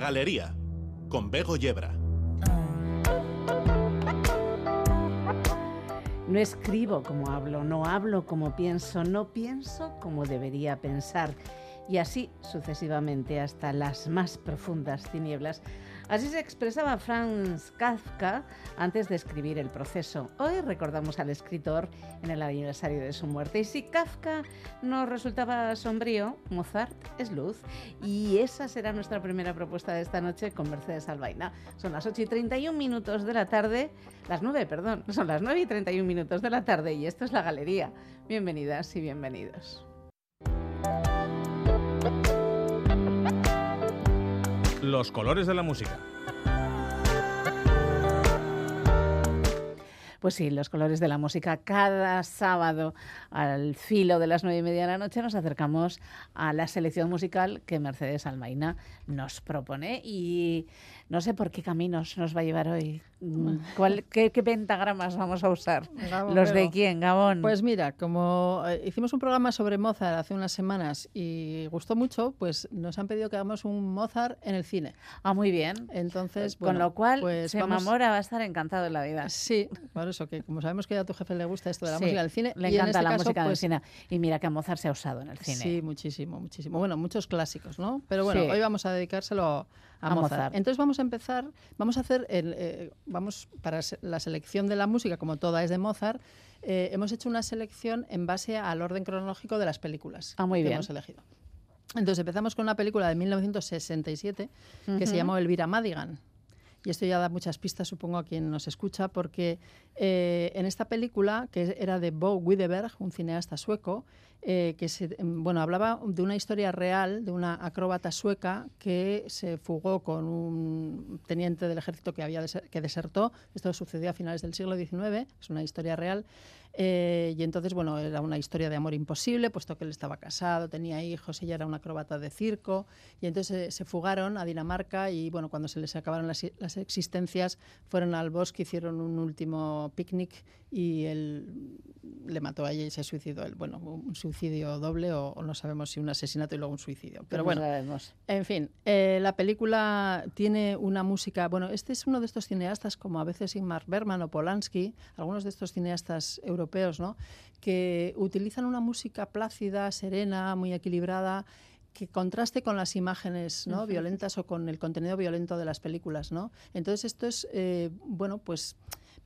Galería, con Bego Yebra. No escribo como hablo, no hablo como pienso, no pienso como debería pensar. Y así sucesivamente hasta las más profundas tinieblas Así se expresaba Franz Kafka antes de escribir El proceso. Hoy recordamos al escritor en el aniversario de su muerte. Y si Kafka nos resultaba sombrío, Mozart es luz. Y esa será nuestra primera propuesta de esta noche con Mercedes Albaina. Son las 8 y 31 minutos de la tarde, las 9, perdón, son las 9 y 31 minutos de la tarde y esto es la galería. Bienvenidas y bienvenidos. Los colores de la música. Pues sí, los colores de la música. Cada sábado al filo de las nueve y media de la noche nos acercamos a la selección musical que Mercedes Almaina nos propone y no sé por qué caminos nos va a llevar hoy. Mm, ¿Cuál, qué, pentagramas vamos a usar? ¿Los de quién, Gabón? Pues mira, como eh, hicimos un programa sobre Mozart hace unas semanas y gustó mucho, pues nos han pedido que hagamos un Mozart en el cine. Ah, muy bien. Entonces, Con lo cual, pues Mamora va a estar encantado en la vida. Sí, por eso, que como sabemos que a tu jefe le gusta esto de la música del cine. Le encanta este la música del pues cine. Y mira que a Mozart se ha usado en el cine. Sí, muchísimo, muchísimo. Bueno, muchos clásicos, ¿no? Pero bueno, hoy vamos a dedicárselo a, Mozart. Entonces vamos a empezar, vamos a hacer, el, eh, vamos para la selección de la música, como toda es de Mozart, eh, hemos hecho una selección en base al orden cronológico de las películas ah, muy que bien. hemos elegido. Entonces empezamos con una película de 1967 que se llamó Elvira Madigan. Y esto ya da muchas pistas, supongo, a quien nos escucha, porque eh, en esta película, que era de Bo Widerberg, un cineasta sueco, eh, que se, em, bueno, hablaba de una historia real de una acróbata sueca que se fugó con un teniente del ejército que, había que desertó. Esto sucedió a finales del siglo XIX, es una historia real. Eh, y entonces, bueno, era una historia de amor imposible, puesto que él estaba casado, tenía hijos, ella era una acróbata de circo. Y entonces se fugaron a Dinamarca y, bueno, cuando se les acabaron las, las existencias, fueron al bosque, hicieron un último picnic y él le mató a ella y se suicidó. Él, bueno, un doble o, no sabemos si un asesinato y luego un suicidio. Pero bueno, en fin, eh, la película tiene una música. Bueno, este es uno de estos cineastas, como a veces Ingmar Bergman o Polanski, algunos de estos cineastas europeos, ¿no? que utilizan una música plácida, serena, muy equilibrada que contraste con las imágenes ¿no? violentas o con el contenido violento de las películas, ¿no? Entonces esto es, eh, bueno, pues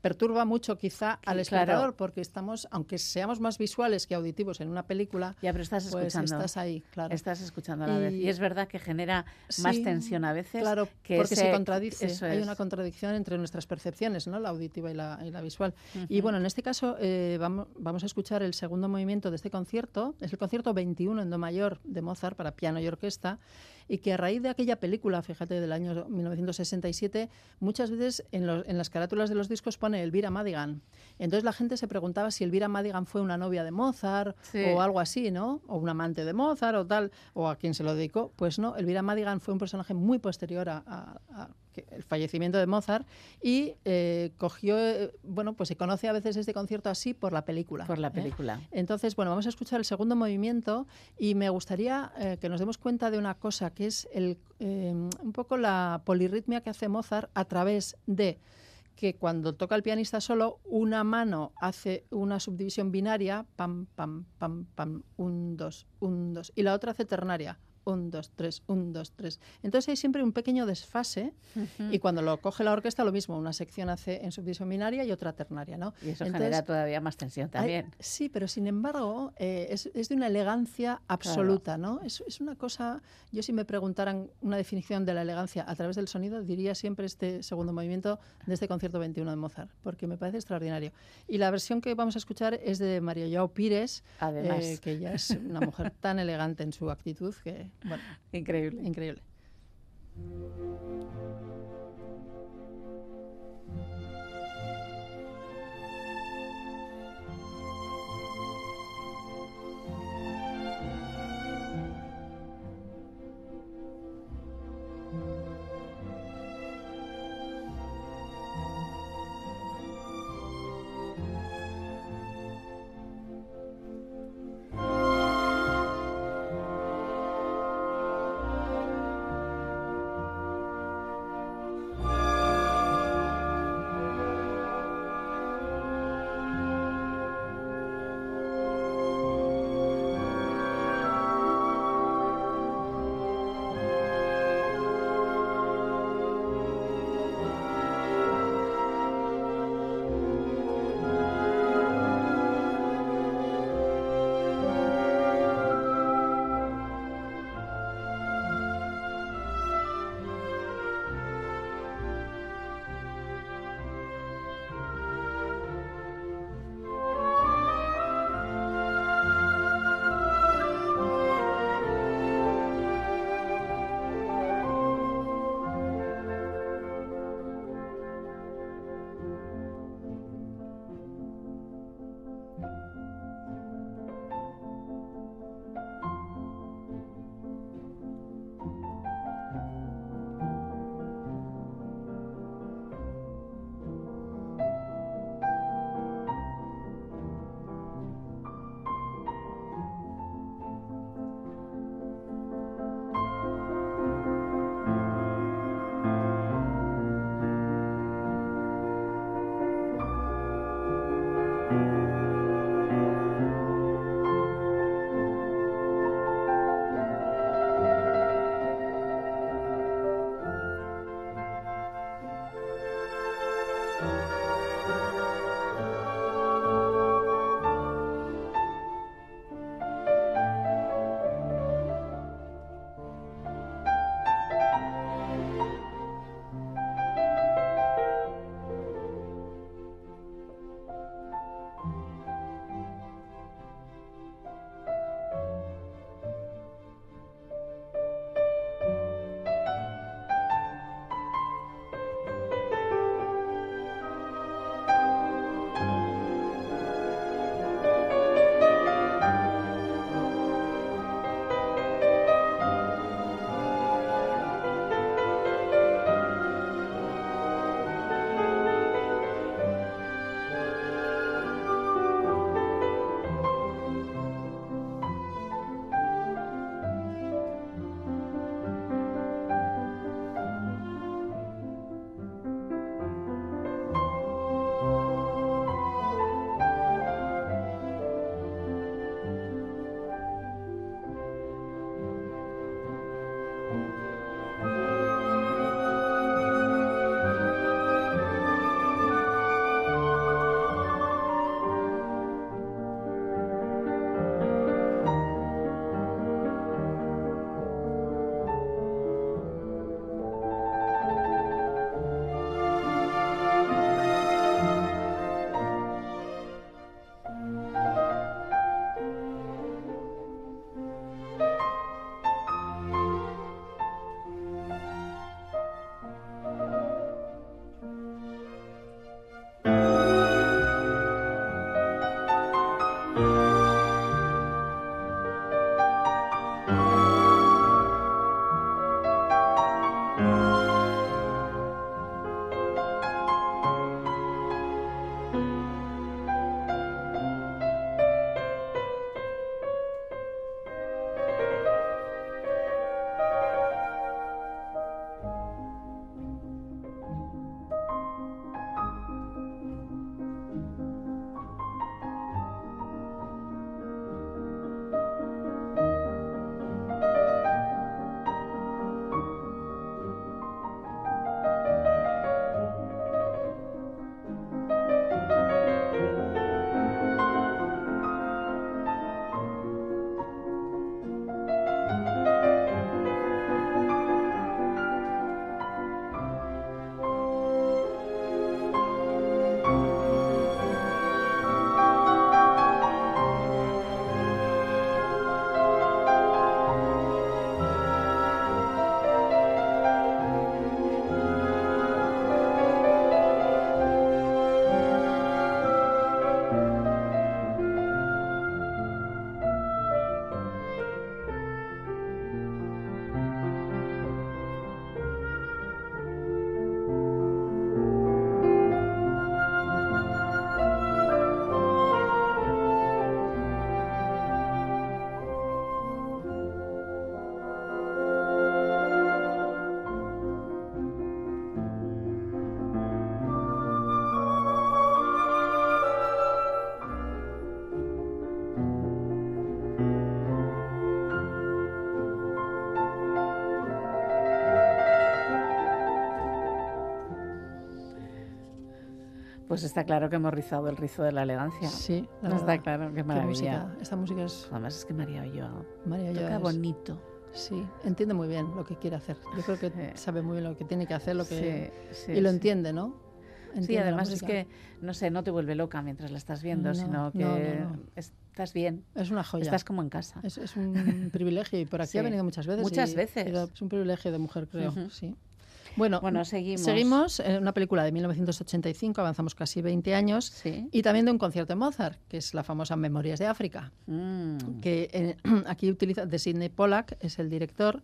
perturba mucho quizá al espectador porque estamos, aunque seamos más visuales que auditivos en una película, ya pero estás pues escuchando, estás ahí, claro. Estás escuchando a la vez. Y es verdad que genera más tensión a veces, claro, porque se contradice, hay una contradicción entre nuestras percepciones, ¿no? La auditiva y la, y la visual. Y bueno, en este caso eh, vamos, vamos a escuchar el segundo movimiento de este concierto, es el concierto 21 en do mayor de Mozart para piano y orquesta y que a raíz de aquella película, fíjate, del año 1967, muchas veces en, en las carátulas de los discos pone Elvira Madigan. Entonces la gente se preguntaba si Elvira Madigan fue una novia de Mozart o algo así, ¿no? O un amante de Mozart o tal, o a quien se lo dedicó. Pues no, Elvira Madigan fue un personaje muy posterior a el fallecimiento de Mozart y eh, cogió, eh, bueno, pues se conoce a veces este concierto así por la película. Por la ¿eh? película. Entonces, bueno, vamos a escuchar el segundo movimiento y me gustaría que nos demos cuenta de una cosa que es el, un poco la polirritmia que hace Mozart a través de que cuando toca el pianista solo, una mano hace una subdivisión binaria, pam, pam, pam, pam, un, dos, un, dos, y la otra hace ternaria, un, dos, tres, un, dos, tres. Entonces hay siempre un pequeño desfase y cuando lo coge la orquesta lo mismo, una sección hace en subdivisión binaria y otra ternaria, ¿no? Y eso genera todavía más tensión también. sí, pero sin embargo eh, es, es, de una elegancia absoluta, ¿no? Es, es, una cosa, yo si me preguntaran una definición de la elegancia a través del sonido, diría siempre este segundo movimiento de este concierto 21 de Mozart, porque me parece extraordinario. Y la versión que vamos a escuchar es de María Joao Pires, eh, que ella es una mujer tan elegante en su actitud que bueno, increíble. Increíble. Pues está claro que hemos rizado el rizo de la elegancia. Sí, la está claro, qué Qué maravilla. música. Esta música es Además es que María Olloa María toca es- bonito. Sí, entiende muy bien lo que quiere hacer. Yo creo que Sí. sabe muy bien lo que tiene que hacer, lo que Sí, sí, y lo entiende, ¿no? Sí, Entiende además es que, no sé, no te vuelve loca mientras la estás viendo, No, sino que no, no, no. estás bien, es una joya. estás como en casa. Es, es un privilegio y por aquí ha venido muchas veces. Muchas y- veces. y es un privilegio de mujer, creo. Sí. Bueno, Bueno, seguimos. seguimos en una película de 1985, avanzamos casi 20 años, Sí. y también de un concierto de Mozart, que es la famosa Memorias de África, Mm. que eh, aquí utiliza, de Sidney Pollack, es el director,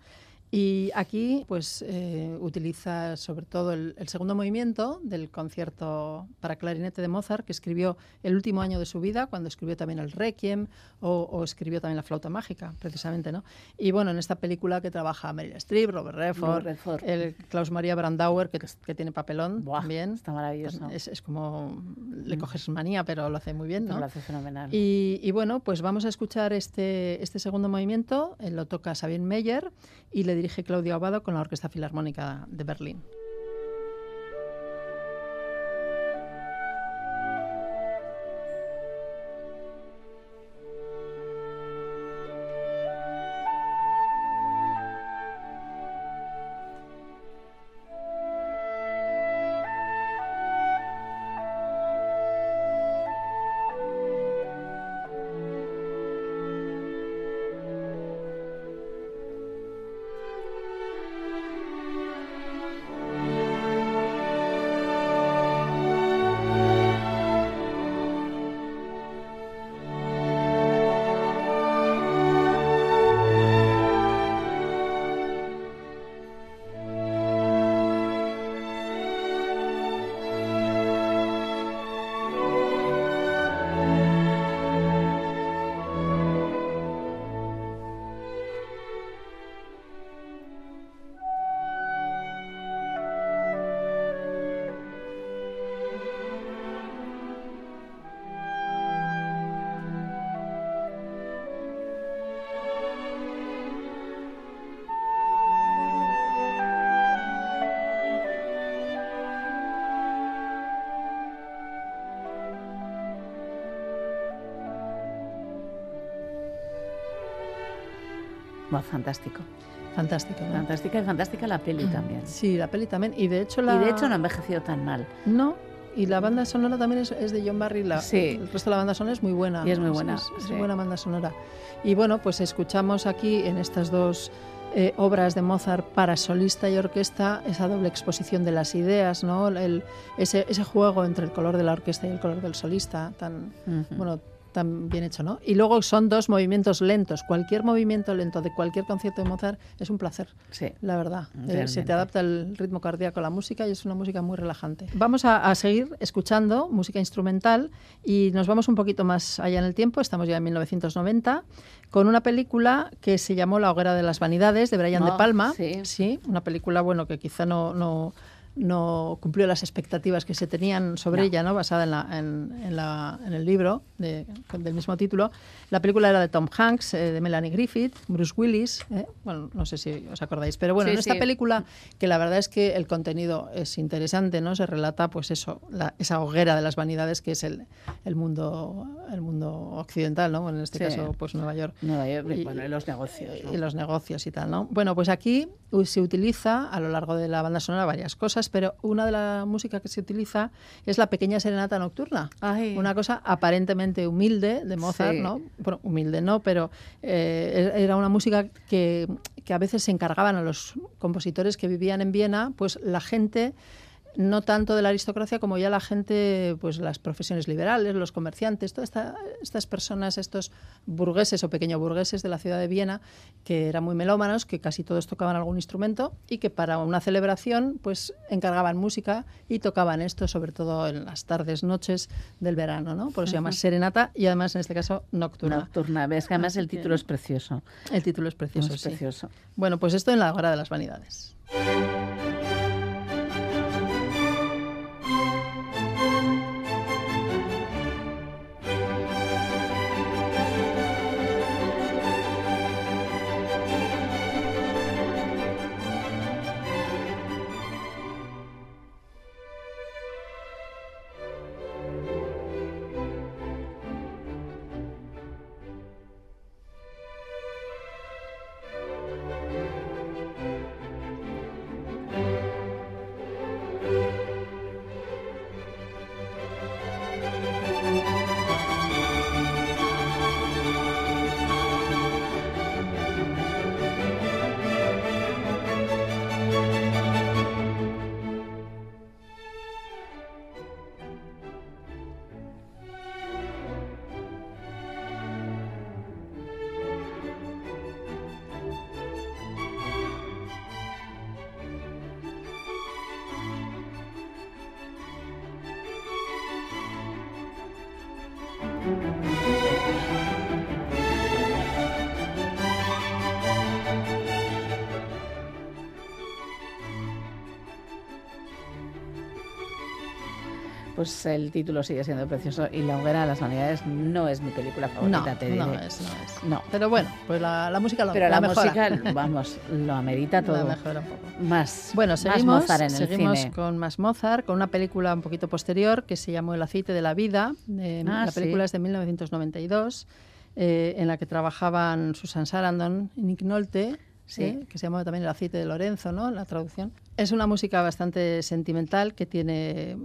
y aquí pues eh, utiliza sobre todo el, el segundo movimiento del concierto para clarinete de Mozart, que escribió el último año de su vida, cuando escribió también el Requiem o, o escribió también la flauta mágica, precisamente, ¿no? Y bueno, en esta película que trabaja Meryl Streep, Robert Redford, Redford. el Klaus Maria Brandauer, que, que tiene papelón Buah, también. Está maravilloso. Es, es como le coges manía, pero lo hace muy bien, Pero ¿no? Lo hace fenomenal. Y, y bueno, pues vamos a escuchar este, este segundo movimiento. eh, lo toca Sabine Meyer y le dirige Claudio Abado con la Orquesta Filarmónica de Berlín. Fantástico. Fantástico, ¿no? Fantástica y fantástica la peli también. Sí, la peli también. Y de hecho la... Y de hecho no ha envejecido tan mal. No, y la banda sonora también es, es de John Barry. La, Sí. El resto de la banda sonora es muy buena. Y es muy buena, Es, es sí. buena banda sonora. Y bueno, pues escuchamos aquí en estas dos eh, obras de Mozart para solista y orquesta esa doble exposición de las ideas, ¿no? El- ese, ese juego entre el color de la orquesta y el color del solista, tan, bueno, tan bien hecho, ¿no? Y luego son dos movimientos lentos. Cualquier movimiento lento de cualquier concierto de Mozart es un placer Sí. la verdad. Eh, se te adapta el ritmo cardíaco a la música y es una música muy relajante. Vamos a, a seguir escuchando música instrumental y nos vamos un poquito más allá en el tiempo, estamos ya en 1990, con una película que se llamó La hoguera de las vanidades de Brian De Ah, Palma. sí. una película bueno que quizá no... no no cumplió las expectativas que se tenían sobre No. ella, ¿no? basada en, la- en- en la- en el libro de- del mismo título. La película era de Tom Hanks, eh, de Melanie Griffith, Bruce Willis, ¿eh? bueno, no sé si os acordáis, pero bueno, Sí, en esta sí. película, que la verdad es que el contenido es interesante, ¿no? Se relata, pues eso, la- esa hoguera de las vanidades que es el, el mundo el mundo occidental, ¿no? En este Sí. caso, pues Nueva York Nueva York, Y- bueno, y los negocios. ¿no? y los negocios y tal, ¿no? Bueno, pues aquí se utiliza a lo largo de la banda sonora varias cosas, pero una de la música que se utiliza es la pequeña serenata nocturna. Ay. Una cosa aparentemente humilde de Mozart, Sí. ¿no? Bueno, humilde no, pero eh, era una música que, que a veces se encargaban a los compositores que vivían en Viena, pues la gente no tanto de la aristocracia como ya la gente, pues las profesiones liberales, los comerciantes, todas esta- estas personas, estos burgueses o pequeño burgueses de la ciudad de Viena, que eran muy melómanos, que casi todos tocaban algún instrumento y que para una celebración pues encargaban música y tocaban esto, sobre todo en las tardes, noches del verano, ¿no? Por eso se llama serenata y además en este caso nocturna. Nocturna. Ves que además el título es precioso. El título es precioso, es sí. precioso. Bueno, pues esto en la hora de las vanidades. Pues el título sigue siendo precioso y La hoguera de las vanidades no es mi película favorita, no, te diré. No es, no es. No. Pero bueno, pues la, la música lo Pero la la, música, vamos, lo amerita todo. La mejora un poco. Más, Bueno, más seguimos, Mozart en el seguimos cine. con más Mozart, con una película un poquito posterior que se llamó El aceite de la vida. Eh, Ah, la película sí. es de 1992, eh, en la que trabajaban Susan Sarandon y Nick Nolte, Sí. eh, que se llamaba también El aceite de Lorenzo, ¿no? La traducción. Es una música bastante sentimental que tiene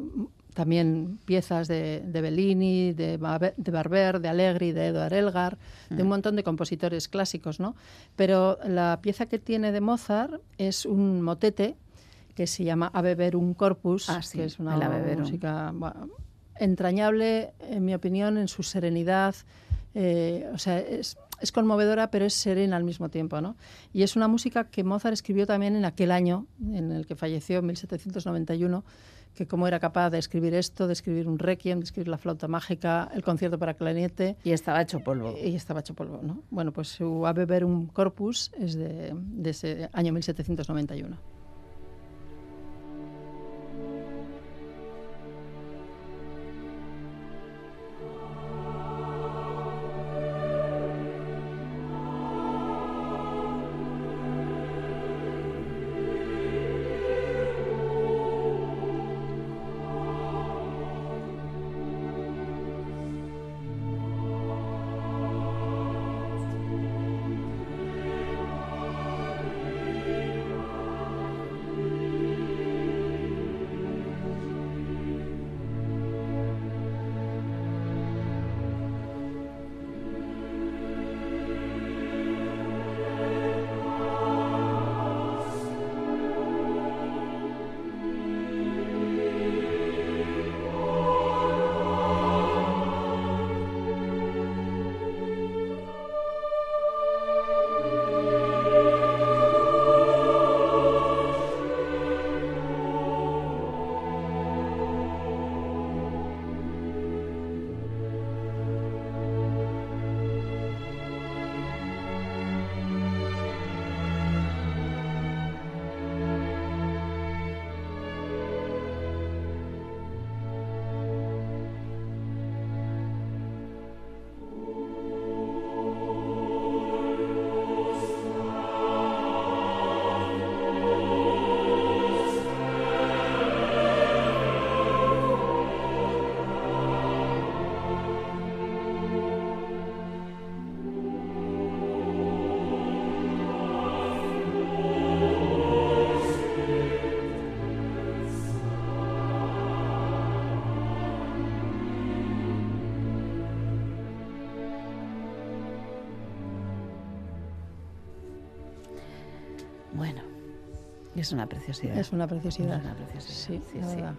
también piezas de, de Bellini, de, Ba- de Barber, de Allegri, de Eduard Elgar, de Mm. un montón de compositores clásicos, ¿no? Pero la pieza que tiene de Mozart es un motete que se llama A beber un corpus, Ah, sí, que es una música bueno, entrañable, en mi opinión, en su serenidad. eh, o sea, es, es conmovedora, pero es serena al mismo tiempo, ¿no? Y es una música que Mozart escribió también en aquel año en el que falleció, en 1791, que cómo era capaz de escribir esto, de escribir un requiem, de escribir la flauta mágica, el concierto para clarinete, Y estaba hecho polvo. y estaba hecho polvo, ¿no? Bueno, pues su Ave Verum Corpus es de, de ese año 1791. Es una preciosidad. Es una preciosidad. Es una preciosidad, Sí, sí, la sí. verdad.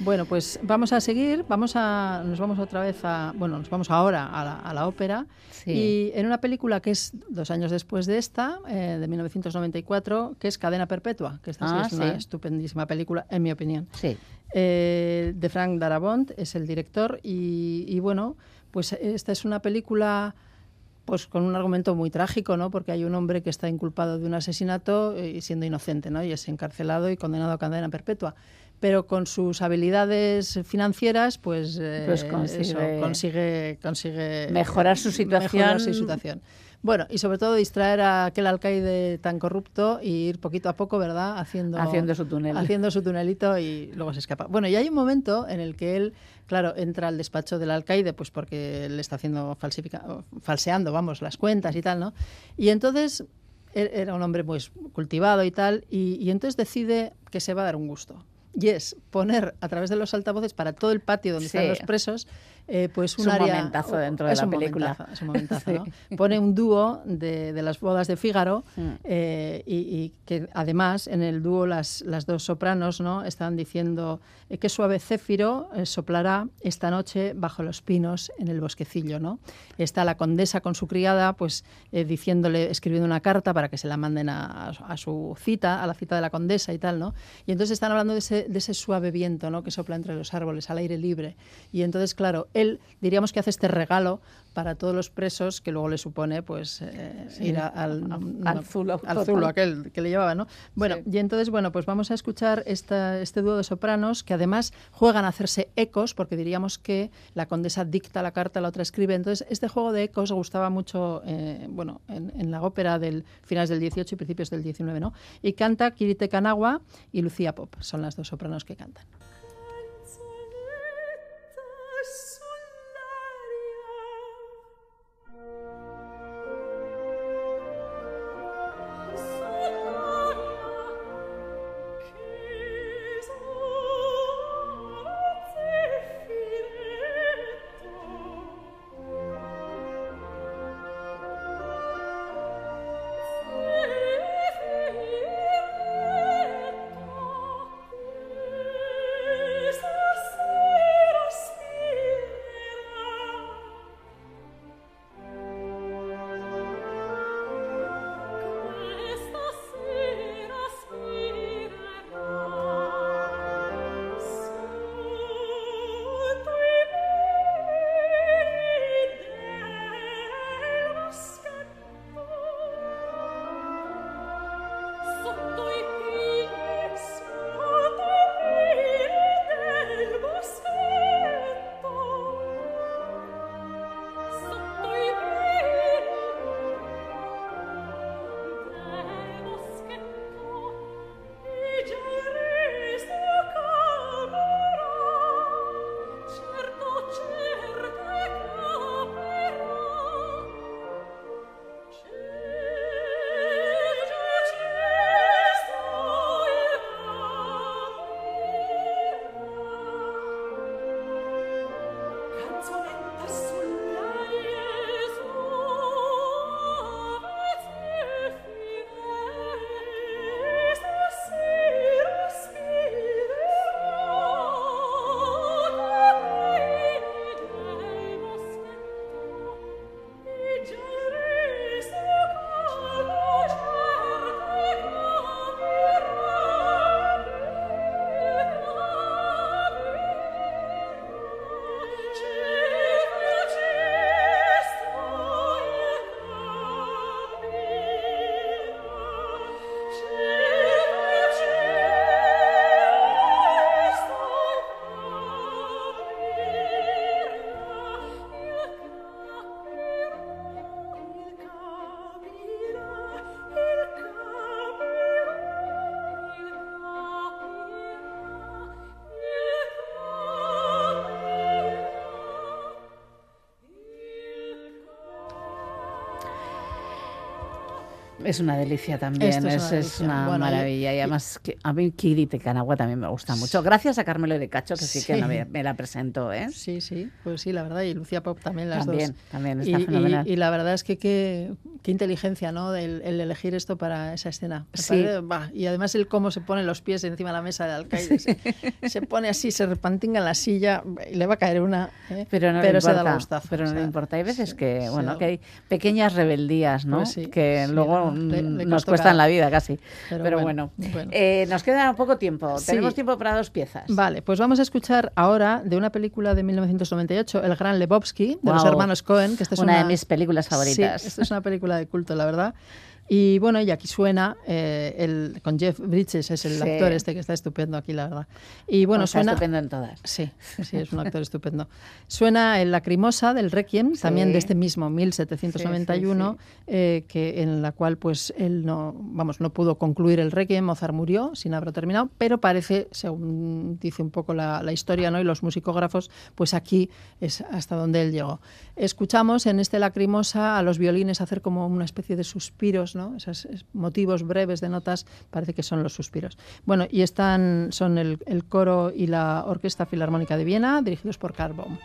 Bueno, pues vamos a seguir, vamos a, nos vamos otra vez a, bueno, nos vamos ahora a la, a la ópera Sí. y en una película que es dos años después de esta, eh, de 1994, que es Cadena Perpetua, que esta sí Ah, es una sí. estupendísima película, en mi opinión. Sí. Eh, de Frank Darabont es el director y, y bueno, pues esta es una película pues con un argumento muy trágico, ¿no? Porque hay un hombre que está inculpado de un asesinato eh, y siendo inocente, ¿no? Y es encarcelado y condenado a cadena perpetua. Pero con sus habilidades financieras, pues, eh, Pues eso, consigue- consigue, consigue Mejorar su situación. mejorar su situación. Bueno, y sobre todo distraer a aquel alcaide tan corrupto y ir poquito a poco, ¿verdad? Haciendo, Haciendo su túnel. Haciendo su tunelito y luego se escapa. Bueno, y hay un momento en el que él, claro, entra al despacho del alcaide, pues porque le está haciendo falsifica, falseando, vamos, las cuentas y tal, ¿no? Y entonces él era un hombre pues cultivado y tal, y, y entonces decide que se va a dar un gusto. Y es poner a través de los altavoces para todo el patio donde Sí. están los presos, eh, pues Es un, un área. momentazo dentro de es la un película. momentazo, es un momentazo, ¿no? Sí. Pone un dúo de, de las bodas de Fígaro Mm. eh, y, y que además en el dúo las, las dos sopranos no están diciendo eh, qué suave céfiro eh, soplará esta noche bajo los pinos en el bosquecillo no está la condesa con su criada pues diciéndole escribiendo una carta para que se la manden a, a su cita a la cita de la condesa y tal no y entonces están hablando de ese, de ese suave viento no que sopla entre los árboles al aire libre y entonces claro él diríamos que hace este regalo para todos los presos que luego le supone pues eh, ir al, al, zulo, al zulo, aquel que le llevaba, ¿no? Bueno, y entonces, bueno, pues vamos a escuchar esta, este dúo de sopranos que además juegan a hacerse ecos, porque diríamos que la condesa dicta la carta, la otra escribe. Entonces, este juego de ecos gustaba mucho, eh, bueno, en, en, la ópera del finales del 18 y principios del 19, ¿no? Y canta Kirite Kanagua y Lucía Pop, son las dos sopranos que cantan. Es una delicia también, es, una, maravilla. Y, además, que a mí Kirite Kanagua también me gusta mucho. Gracias a Carmelo de Cacho, que sí, que me, la presentó. ¿eh? Sí, sí, pues sí, la verdad. Y Lucía Pop también, las también, dos. También, está fenomenal. Y, la verdad es que qué, qué inteligencia, ¿no? El, elegir esto para esa escena. Sí. y además el cómo se pone los pies encima de la mesa del alcaide. Se, pone así, se repantinga en la silla y le va a caer una. ¿eh? Pero no le importa, Pero no le importa. Hay veces que, bueno, que hay pequeñas rebeldías, ¿no? Pues que luego nos cuestan la vida casi. Pero, bueno, eh, nos queda poco tiempo. Tenemos tiempo para dos piezas. Vale, pues vamos a escuchar ahora de una película de 1998, El Gran Lebowski, de los hermanos Cohen, que esta es una, de mis películas favoritas. Sí, esta es una película de culto, la verdad. Y bueno, y aquí suena eh, el, con Jeff Bridges, es el actor este que está estupendo aquí, la verdad. Y bueno, suena. estupendo en todas. Sí, sí, es un actor estupendo. Suena el Lacrimosa del Requiem, también de este mismo 1791, eh, que, en la cual pues él no, vamos, no pudo concluir el Requiem, Mozart murió sin haberlo terminado, pero parece, según dice un poco la, la historia ¿no? y los musicógrafos, pues aquí es hasta donde él llegó. Escuchamos en este Lacrimosa a los violines hacer como una especie de suspiros, esos motivos breves de notas parece que son los suspiros. Bueno, y están, son el, el coro y la Orquesta Filarmónica de Viena, dirigidos por Karl Baum.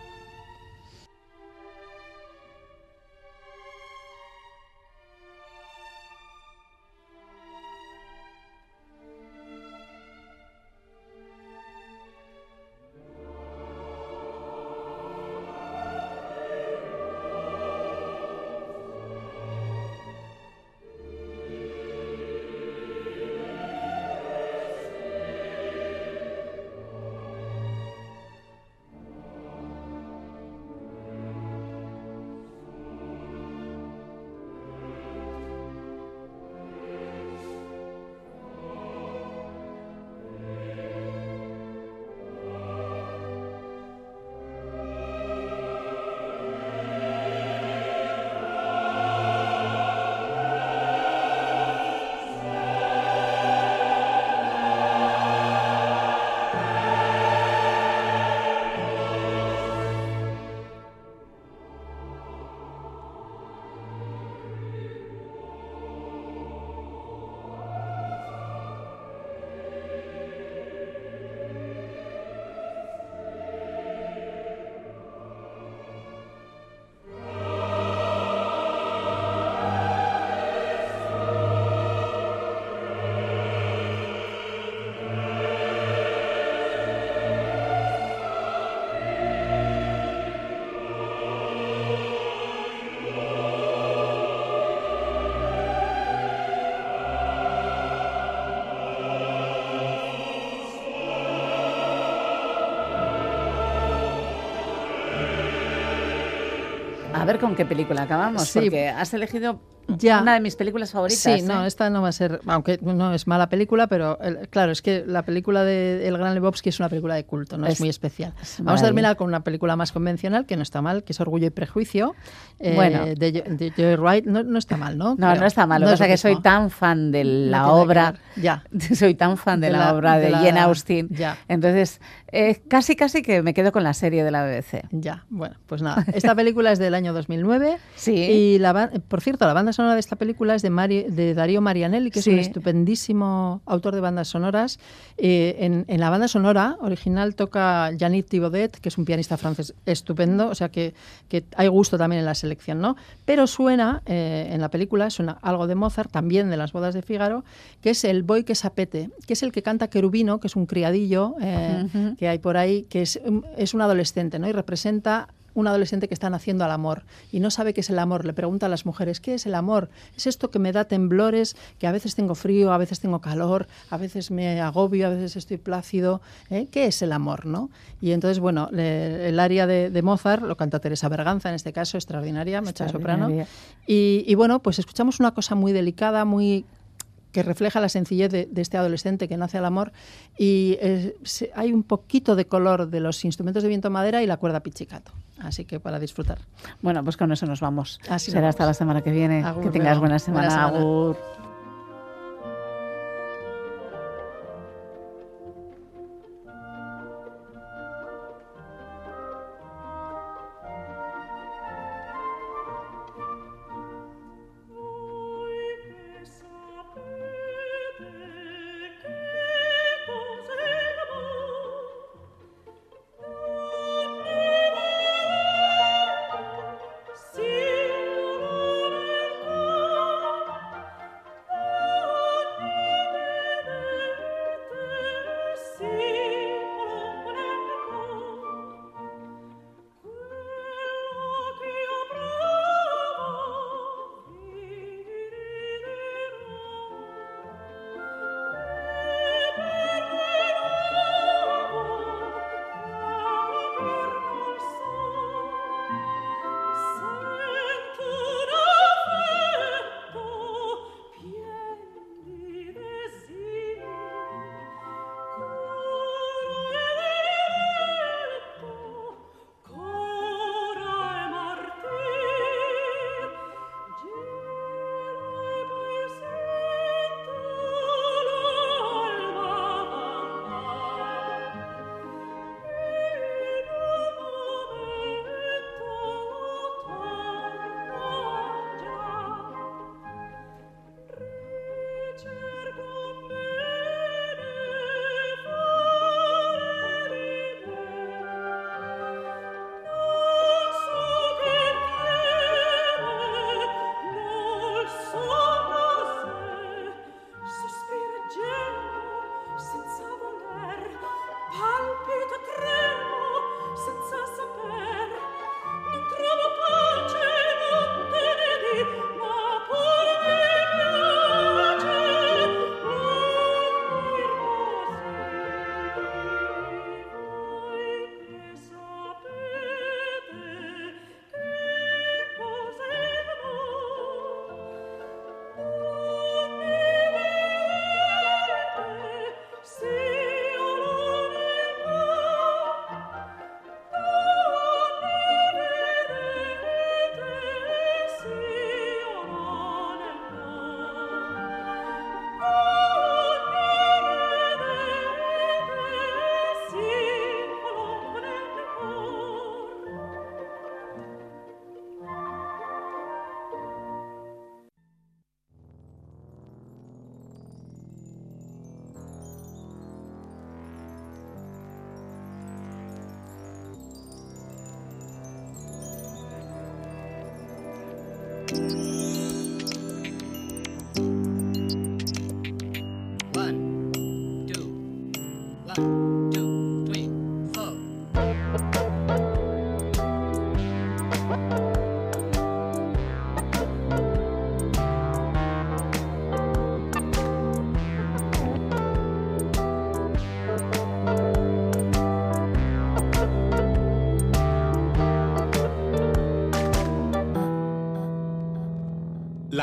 A ver con qué película acabamos, Sí. porque has elegido Ya. una de mis películas favoritas. Sí, ¿eh? no, esta no va a ser, aunque no es mala película, pero el- claro, es que la película de El Gran Lebowski es una película de culto, no es, Es- muy especial. es Vamos a terminar con una película más convencional, que no está mal, que es Orgullo y Prejuicio, eh, Bueno. de, de Joy Wright. No, no está mal, ¿no? No, Creo. no está mal. Lo que No pasa lo es que soy tan fan de la obra. Ya. Soy tan fan de, De la, la- obra de, de la- Jane Austen. ya. Entonces, eh, casi, casi que me quedo con la serie de la BBC. Ya, bueno, pues nada. Esta película es del año 2009 Sí. y, la, por cierto, la banda sonora de esta película es de, Mari- de Darío Marianelli, que es un Sí. estupendísimo autor de bandas sonoras. Eh, en, en la banda sonora original toca Yannick Thibaudet, que es un pianista francés estupendo, o sea que, que hay gusto también en la selección, ¿no? Pero suena, eh, en la película, suena algo de Mozart, también de las bodas de Fígaro, que es el Boy que sapete, que es el que canta Querubino, que es un criadillo eh, Ujú. que hay por ahí, que es, es un adolescente, ¿no? Y representa un adolescente que está naciendo al amor y no sabe qué es el amor. Le pregunta a las mujeres, ¿qué es el amor? Es esto que me da temblores, que a veces tengo frío, a veces tengo calor, a veces me agobio, a veces estoy plácido. ¿eh? ¿Qué es el amor? ¿no? Y entonces, bueno, le- el área de, de Mozart lo canta Teresa Berganza, en este caso, extraordinaria, mecha soprano. Y bueno, pues escuchamos una cosa muy delicada, muy que refleja la sencillez de, de este adolescente que nace al amor y eh, se- hay un poquito de color de los instrumentos de viento madera y la cuerda pichicato. Así que para disfrutar. Bueno, pues con eso nos vamos. Así Será nos hasta la semana que viene. Agur, que tengas buena Buena semana. semana. Agur.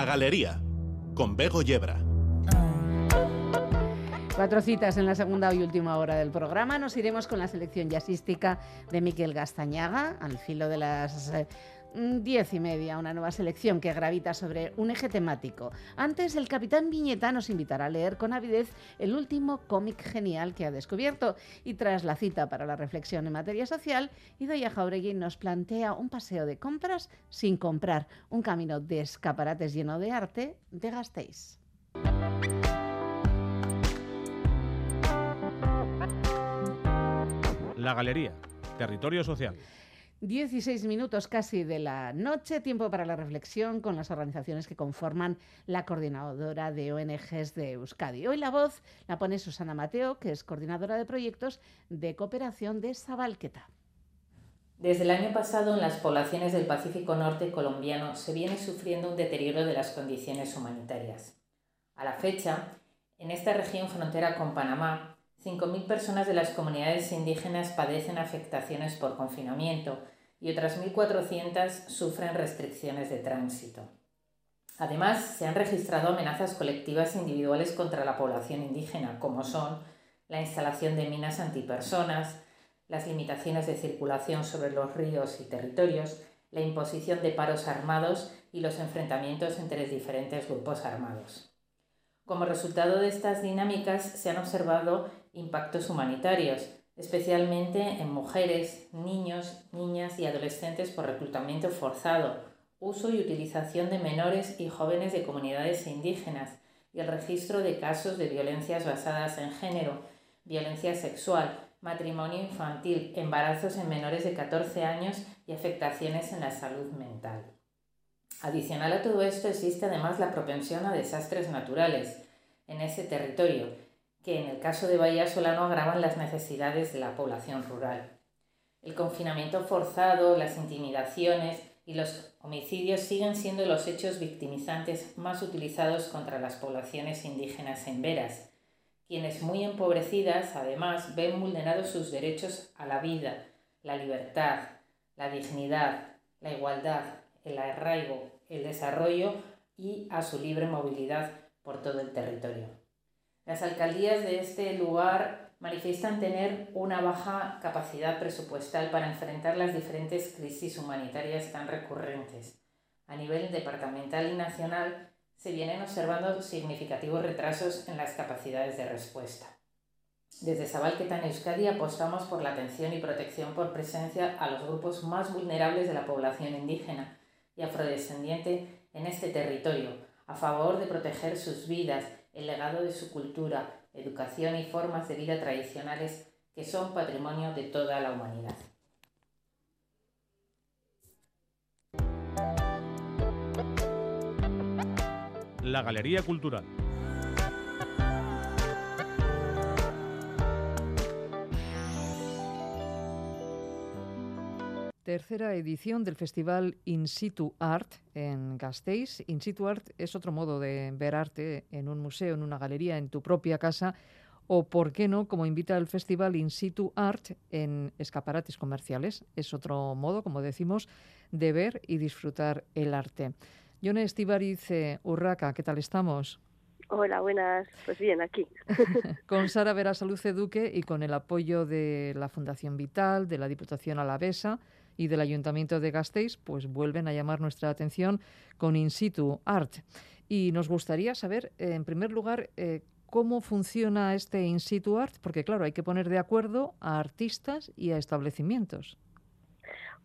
Galería, con Bego Yebra. Cuatro citas en la segunda y última hora del programa. Nos iremos con la selección jazzística de Miquel Gastañaga, al filo de las eh, diez y media, una nueva selección que gravita sobre un eje temático. Antes, el capitán Viñeta nos invitará a leer con avidez el último cómic genial que ha descubierto. Y tras la cita para la reflexión en materia social, Idoia Jauregui nos plantea un paseo de compras sin comprar, un camino de escaparates lleno de arte de Gasteiz. La Galería, Territorio Social. 16 minutos casi de la noche, tiempo para la reflexión con las organizaciones que conforman la coordinadora de ONGs de Euskadi. Hoy la voz la pone Susana Mateo, que es coordinadora de proyectos de cooperación de Zabalqueta. Desde el año pasado en las poblaciones del Pacífico Norte colombiano se viene sufriendo un deterioro de las condiciones humanitarias. A la fecha, en esta región frontera con Panamá, 5.000 personas de las comunidades indígenas padecen afectaciones por confinamiento y otras 1.400 sufren restricciones de tránsito. Además, se han registrado amenazas colectivas e individuales contra la población indígena, como son la instalación de minas antipersonas, las limitaciones de circulación sobre los ríos y territorios, la imposición de paros armados y los enfrentamientos entre diferentes grupos armados. Como resultado de estas dinámicas se han observado impactos humanitarios, especialmente en mujeres, niños, niñas y adolescentes por reclutamiento forzado, uso y utilización de menores y jóvenes de comunidades indígenas y el registro de casos de violencias basadas en género, violencia sexual, matrimonio infantil, embarazos en menores de 14 años y afectaciones en la salud mental. Adicional a todo esto existe además la propensión a desastres naturales en ese territorio, que en el caso de Bahía Solano agravan las necesidades de la población rural. El confinamiento forzado, las intimidaciones y los homicidios siguen siendo los hechos victimizantes más utilizados contra las poblaciones indígenas en Veras, quienes muy empobrecidas además ven vulnerados sus derechos a la vida, la libertad, la dignidad, la igualdad, el arraigo, el desarrollo y a su libre movilidad por todo el territorio. Las alcaldías de este lugar manifiestan tener una baja capacidad presupuestal para enfrentar las diferentes crisis humanitarias tan recurrentes. A nivel departamental y nacional se vienen observando significativos retrasos en las capacidades de respuesta. Desde Zabalqueta en Euskadi apostamos por la atención y protección por presencia a los grupos más vulnerables de la población indígena y afrodescendiente en este territorio, a favor de proteger sus vidas el legado de su cultura, educación y formas de vida tradicionales que son patrimonio de toda la humanidad. La Galería Cultural. Tercera edición del festival In Situ Art en Gasteiz. In Situ Art es otro modo de ver arte en un museo, en una galería, en tu propia casa o, por qué no, como invita el festival In Situ Art en escaparates comerciales. Es otro modo, como decimos, de ver y disfrutar el arte. Yone Estivariz Urraca, ¿qué tal estamos? Hola, buenas. Pues bien, aquí. con Sara Verasaluce Duque y con el apoyo de la Fundación Vital, de la Diputación Alavesa, y del Ayuntamiento de Gasteiz, pues vuelven a llamar nuestra atención con In situ art. Y nos gustaría saber, eh, en primer lugar, eh, cómo funciona este In situ art, porque claro, hay que poner de acuerdo a artistas y a establecimientos.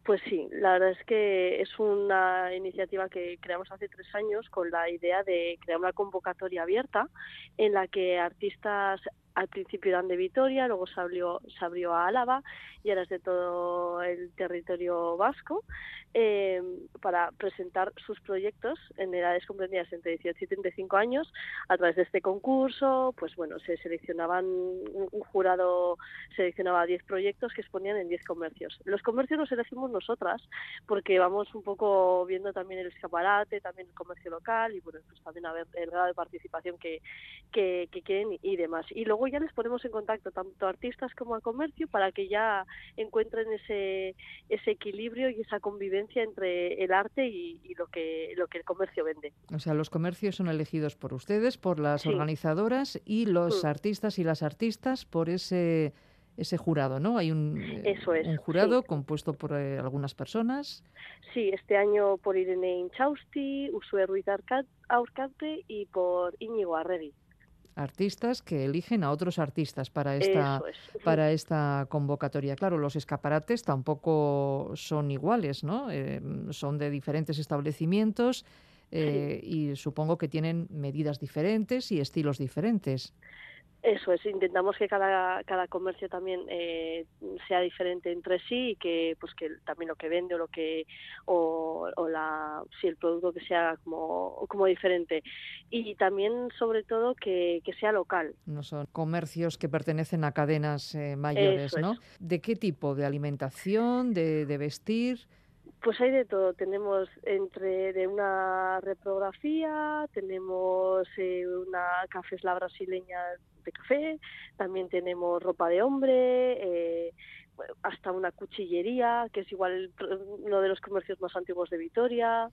Pues sí, la verdad es que es una iniciativa que creamos hace tres años con la idea de crear una convocatoria abierta en la que artistas al principio eran de Vitoria, luego se abrió, se abrió a Álava y ahora es de todo el territorio vasco, eh, para presentar sus proyectos en edades comprendidas entre 18 y 35 años. A través de este concurso, pues bueno, se seleccionaban, un jurado seleccionaba 10 proyectos que exponían en 10 comercios. Los comercios los elegimos nosotras porque vamos un poco viendo también el escaparate, también el comercio local y bueno, pues también a el grado de participación que, que, que quieren y demás. Y luego luego ya les ponemos en contacto tanto a artistas como a comercio para que ya encuentren ese, ese equilibrio y esa convivencia entre el arte y, lo, que, lo que el comercio vende. O sea, los comercios son elegidos por ustedes, por las organizadoras y los mm. artistas y las artistas por ese ese jurado, ¿no? Hay un, eh, un jurado compuesto por eh, algunas personas. Sí, este año por Irene Inchausti, Usue Ruiz Aurcante y por Íñigo Arregui. Artistas que eligen a otros artistas para esta, para esta convocatoria. Claro, los escaparates tampoco son iguales, ¿no? Eh, son de diferentes establecimientos y supongo que tienen medidas diferentes y estilos diferentes. Eso es, intentamos que cada, cada comercio también eh, sea diferente entre sí y que pues que también lo que vende o lo que o, la si el producto que sea como, como diferente y también sobre todo que, que sea local. No son comercios que pertenecen a cadenas eh, mayores, ¿no? ¿De qué tipo? ¿De alimentación? ¿De, de vestir? Pues hay de todo. Tenemos entre de una reprografía, tenemos eh, una cafesla brasileña de café, también tenemos ropa de hombre, eh, hasta una cuchillería, que es igual uno de los comercios más antiguos de Vitoria.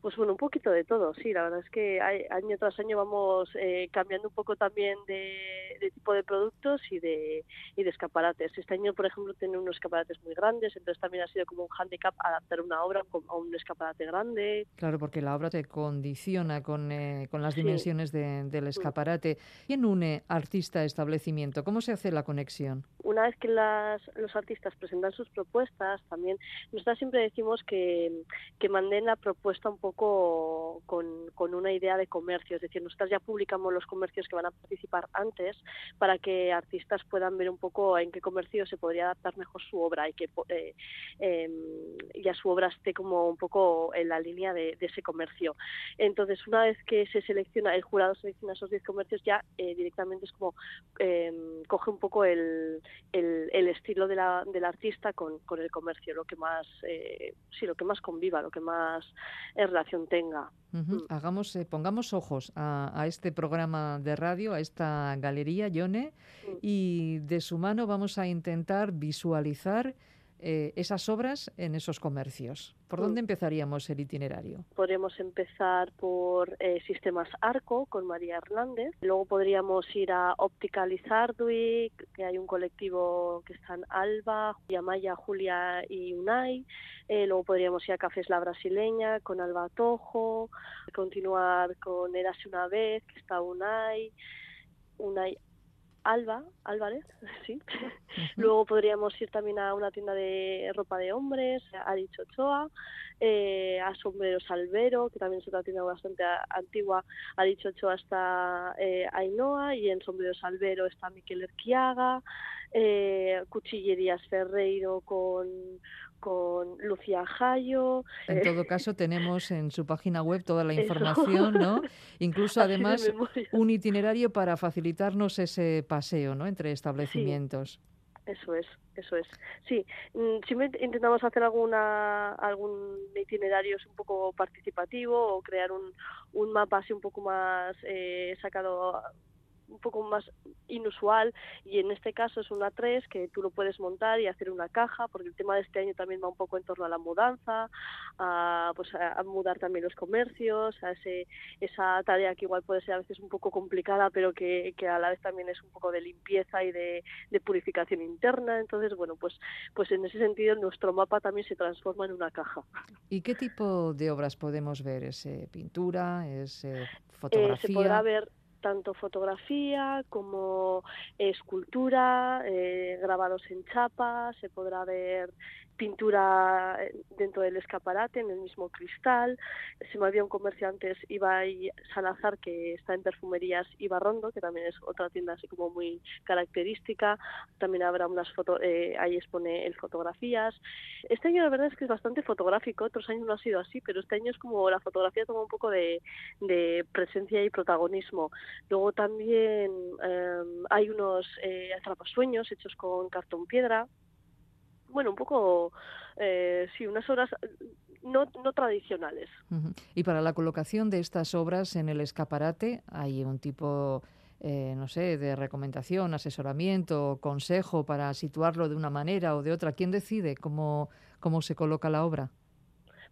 Pues bueno, un poquito de todo, sí, la verdad es que año tras año vamos eh, cambiando un poco también de, tipo de productos y de, y de escaparates. Este año, por ejemplo, tiene unos escaparates muy grandes, entonces también ha sido como un handicap adaptar una obra a un escaparate grande. Claro, porque la obra te condiciona con, eh, con las dimensiones del escaparate. ¿Quién une artista-establecimiento? ¿Cómo se hace la conexión? Una vez que las, los artistas presentan sus propuestas, también nosotros siempre decimos que, que manden la propuesta un poco con, una idea de comercio, es decir, nosotros ya publicamos los comercios que van a participar antes para que artistas puedan ver un poco en qué comercio se podría adaptar mejor su obra y que eh, em, ya su obra esté como un poco en la línea de, ese comercio. Entonces, una vez que se selecciona, el jurado selecciona esos 10 comercios, ya eh, directamente es como em, coge un poco el, el, estilo de la, del artista con, con, el comercio, lo que más, eh, sí, lo que más conviva, lo que más es tenga. Mm. Hagamos, eh, pongamos ojos a, este programa de radio, a esta galería, Yone, mm. y de su mano vamos a intentar visualizar eh, esas obras en esos comercios. ¿Por mm. dónde empezaríamos el itinerario? Podríamos empezar por eh, Sistemas Arco con María Hernández. Luego podríamos ir a Optical Izardui, que hay un colectivo que están Alba, Yamaya, Julia y Unai. Eh, luego podríamos ir a Cafés La Brasileña con Alba Tojo. Continuar con Érase una vez, que está Unai. Unai Alba, Álvarez, sí. Luego podríamos ir también a una tienda de ropa de hombres, a Dicho Ochoa, eh, a Sombreros Albero, que también es otra tienda bastante antigua, a Dicho Ochoa está eh, Ainhoa y en Sombreros Albero está Miquel Erquiaga, eh, Cuchillerías Ferreiro con con Lucía Jayo. En eh, todo caso, tenemos en su página web toda la información, ¿no? Incluso, además, un itinerario para facilitarnos ese paseo, ¿no? Entre establecimientos. Eso es, eso es. Sí, mm, siempre intentamos hacer alguna algún itinerario un poco participativo o crear un, un mapa así un poco más eh, sacado un poco más inusual y en este caso es una 3 que tú lo puedes montar y hacer una caja porque el tema de este año también va un poco en torno a la mudanza, a, pues a, mudar también los comercios, a ese, esa tarea que igual puede ser a veces un poco complicada pero que, que a la vez también es un poco de limpieza y de, de, purificación interna. Entonces, bueno, pues, pues en ese sentido nuestro mapa también se transforma en una caja. ¿Y qué tipo de obras podemos ver? ¿Es pintura? ¿Es fotografía? Eh, se podrá ver tanto fotografía como escultura, eh, grabados en chapa, se podrá ver pintura eh, dentro del escaparate, en el mismo cristal. Se me había un comerciante, Ibai Salazar, que está en perfumerías Ibarrondo, que también es otra tienda así como muy característica. También habrá unas fotos, eh, ahí expone el fotografías. Este año la verdad es que es bastante fotográfico, otros años no ha sido así, pero este año es como la fotografía toma un poco de, presencia y protagonismo. Luego también eh, hay unos eh, atrapasueños hechos con cartón piedra, bueno, un poco, eh, sí, unas obras no, no tradicionales. Y para la colocación de estas obras en el escaparate hay un tipo eh, no sé, de recomendación, asesoramiento, consejo para situarlo de una manera o de otra? ¿Quién decide cómo, cómo se coloca la obra?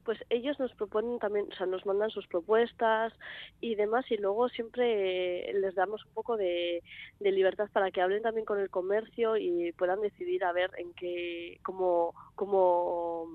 Pues ellos nos proponen también, o sea, nos mandan sus propuestas y demás y luego siempre les damos un poco de, libertad para que hablen también con el comercio y puedan decidir a ver en qué, cómo, cómo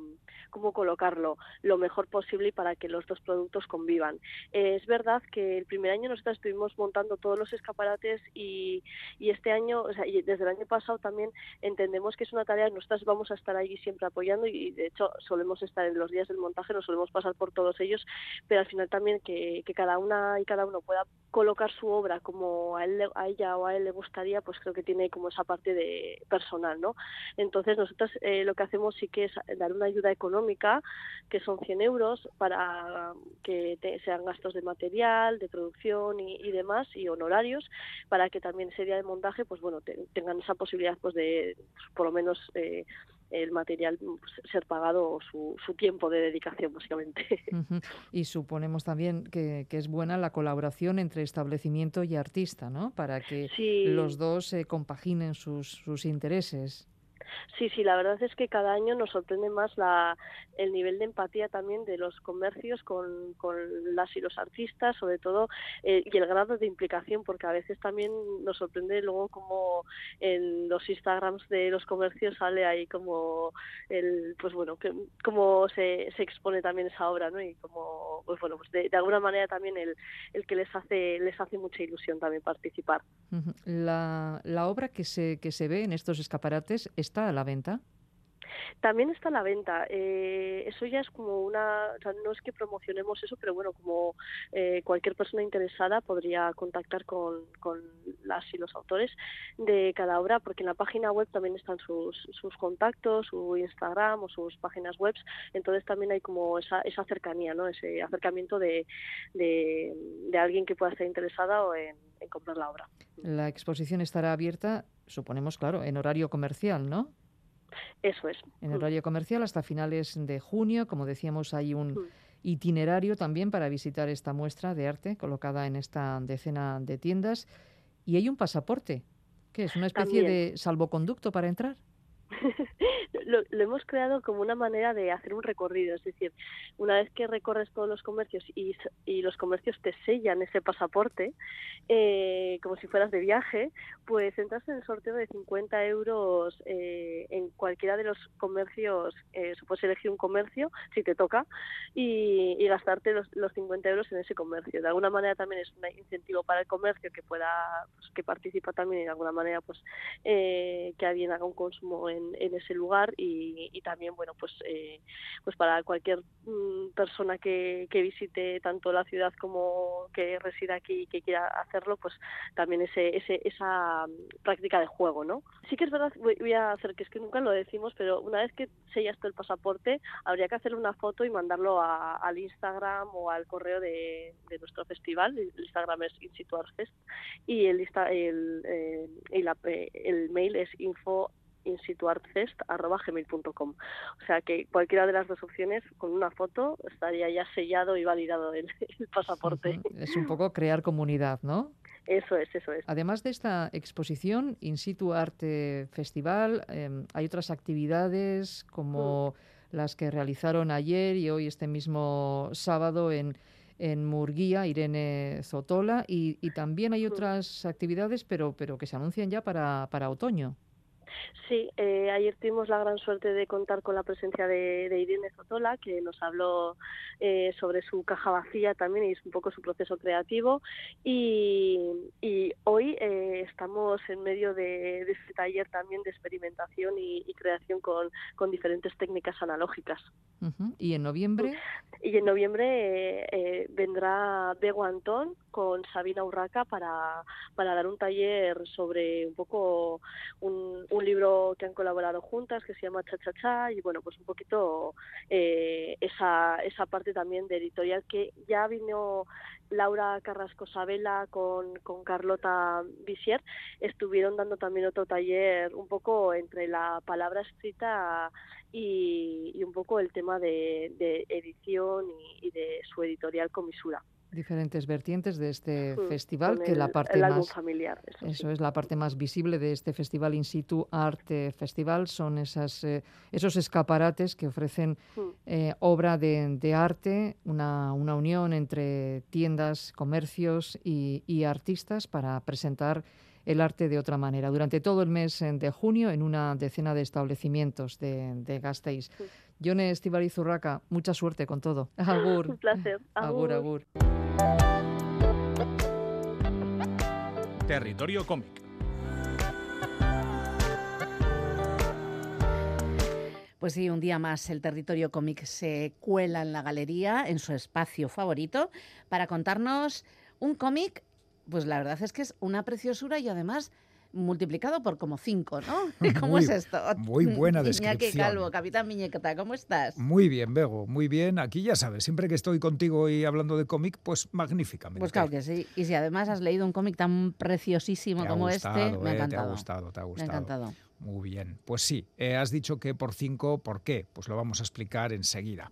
cómo colocarlo lo mejor posible para que los dos productos convivan. Eh, es verdad que el primer año nosotros estuvimos montando todos los escaparates y, y este año, o sea, y desde el año pasado también entendemos que es una tarea, nosotros vamos a estar ahí siempre apoyando y de hecho solemos estar en los días del montaje, nos solemos pasar por todos ellos, pero al final también que, que cada una y cada uno pueda colocar su obra como a, él, a ella o a él le gustaría, pues creo que tiene como esa parte de personal, ¿no? Entonces nosotros eh, lo que hacemos sí que es dar una ayuda económica, que son 100 euros, para que sean gastos de material, de producción y, demás, y honorarios, para que también ese día de montaje, pues bueno, tengan esa posibilidad pues de, por lo menos... Eh, el material pues, ser pagado su, su tiempo de dedicación, básicamente. Y suponemos también que, que, es buena la colaboración entre establecimiento y artista, ¿no? Para que los dos eh, compaginen sus, sus intereses. Sí, sí, la verdad es que cada año nos sorprende más la, el nivel de empatía también de los comercios con, con las y los artistas, sobre todo, eh, y el grado de implicación, porque a veces también nos sorprende luego como en los Instagrams de los comercios sale ahí como el, pues bueno, que, como se, se expone también esa obra, ¿no? Y como, pues bueno, pues de, de alguna manera también el, el que les hace, les hace mucha ilusión también participar. La, la obra que se, que se ve en estos escaparates está a la venta? También está a la venta. Eh, eso ya es como una, o sea, no es que promocionemos eso, pero bueno, como eh, cualquier persona interesada podría contactar con, con, las y los autores de cada obra, porque en la página web también están sus, sus contactos, su Instagram o sus páginas web, entonces también hay como esa, esa cercanía, ¿no? ese acercamiento de, de, alguien que pueda estar interesada en, en comprar la obra. La exposición estará abierta, suponemos, claro, en horario comercial, ¿no? Eso es. En mm. horario comercial hasta finales de junio, como decíamos, hay un mm. itinerario también para visitar esta muestra de arte colocada en esta decena de tiendas. Y hay un pasaporte, que es una especie de salvoconducto para entrar. lo, hemos creado como una manera de hacer un recorrido, es decir, una vez que recorres todos los comercios y, y los comercios te sellan ese pasaporte, eh, como si fueras de viaje, pues entras en el sorteo de 50 euros eh, en cualquiera de los comercios, eh, puedes elegir un comercio si te toca y, y gastarte los, los, 50 euros en ese comercio. De alguna manera también es un incentivo para el comercio que pueda, pues, que participa también y de alguna manera pues eh, que alguien haga un consumo en, en ese lugar y, y también bueno pues eh, pues para cualquier mm, persona que, que visite tanto la ciudad como que resida aquí y que quiera hacerlo pues también ese, ese esa mm, práctica de juego no sí que es verdad voy, a hacer que es que nunca lo decimos pero una vez que sellas el pasaporte habría que hacer una foto y mandarlo a, al Instagram o al correo de, de nuestro festival. El Instagram es InSituartFest y el, el, eh, el, eh, el mail es info insituartfest.gmail.com. O sea que cualquiera de las dos opciones, con una foto, estaría ya sellado y validado el, el pasaporte. Es un poco crear comunidad, ¿no? Eso es, eso es. Además de esta exposición, In situ Arte Festival, eh, hay otras actividades como mm. las que realizaron ayer y hoy este mismo sábado en, en Murguía, Irene Zotola, y, y también hay mm. otras actividades, pero, pero que se anuncian ya para, para otoño. Sí, eh, ayer tuvimos la gran suerte de contar con la presencia de, de Irene Zotola, que nos habló eh, sobre su caja vacía también y un poco su proceso creativo. Y, y hoy eh, estamos en medio de, de, este taller también de experimentación y, y creación con, con, diferentes técnicas analógicas. Uh -huh. ¿Y en noviembre? Y en noviembre eh, vendrá Bego Antón con Sabina Urraca para, para dar un taller sobre un poco un, un libro que han colaborado juntas que se llama Cha Cha Cha y bueno pues un poquito eh, esa, esa parte también de editorial que ya vino Laura Carrasco Sabela con, con Carlota Visier estuvieron dando también otro taller un poco entre la palabra escrita y, y un poco el tema de, de edición y, y, de su editorial Comisura. Diferentes vertientes de este Mm, festival, que la parte más familiar. Eso, Eso sí. es la parte más visible de este festival In situ Art eh, Festival, son esas, eh, esos escaparates que ofrecen Mm. eh, obra de, de arte, una, una unión entre tiendas, comercios y, y artistas para presentar el arte de otra manera. Durante todo el mes de junio en una decena de establecimientos de, de Gasteiz. Jone Estivaliz Urraca, mucha suerte con todo. Agur. Un placer. Agur, Agur. agur. Territorio cómic. Pues sí, un día más el territorio cómic se cuela en la galería, en su espacio favorito, para contarnos un cómic, pues la verdad es que es una preciosura y además multiplicado por como cinco, ¿no? ¿Cómo Muy- es esto? muy buena Iñaki descripción. Calvo, Capitán Miñequeta, ¿cómo estás? Muy bien, Bego, muy bien. Aquí ya sabes, siempre que estoy contigo y hablando de cómic, pues magníficamente. Pues claro que sí. Y si además has leído un cómic tan preciosísimo como gustado, este, me ha eh, encantado. Te ha gustado, te ha Me ha gustado. encantado. Muy bien. Pues sí, eh, has dicho que por cinco, ¿por qué? Pues lo vamos a explicar enseguida.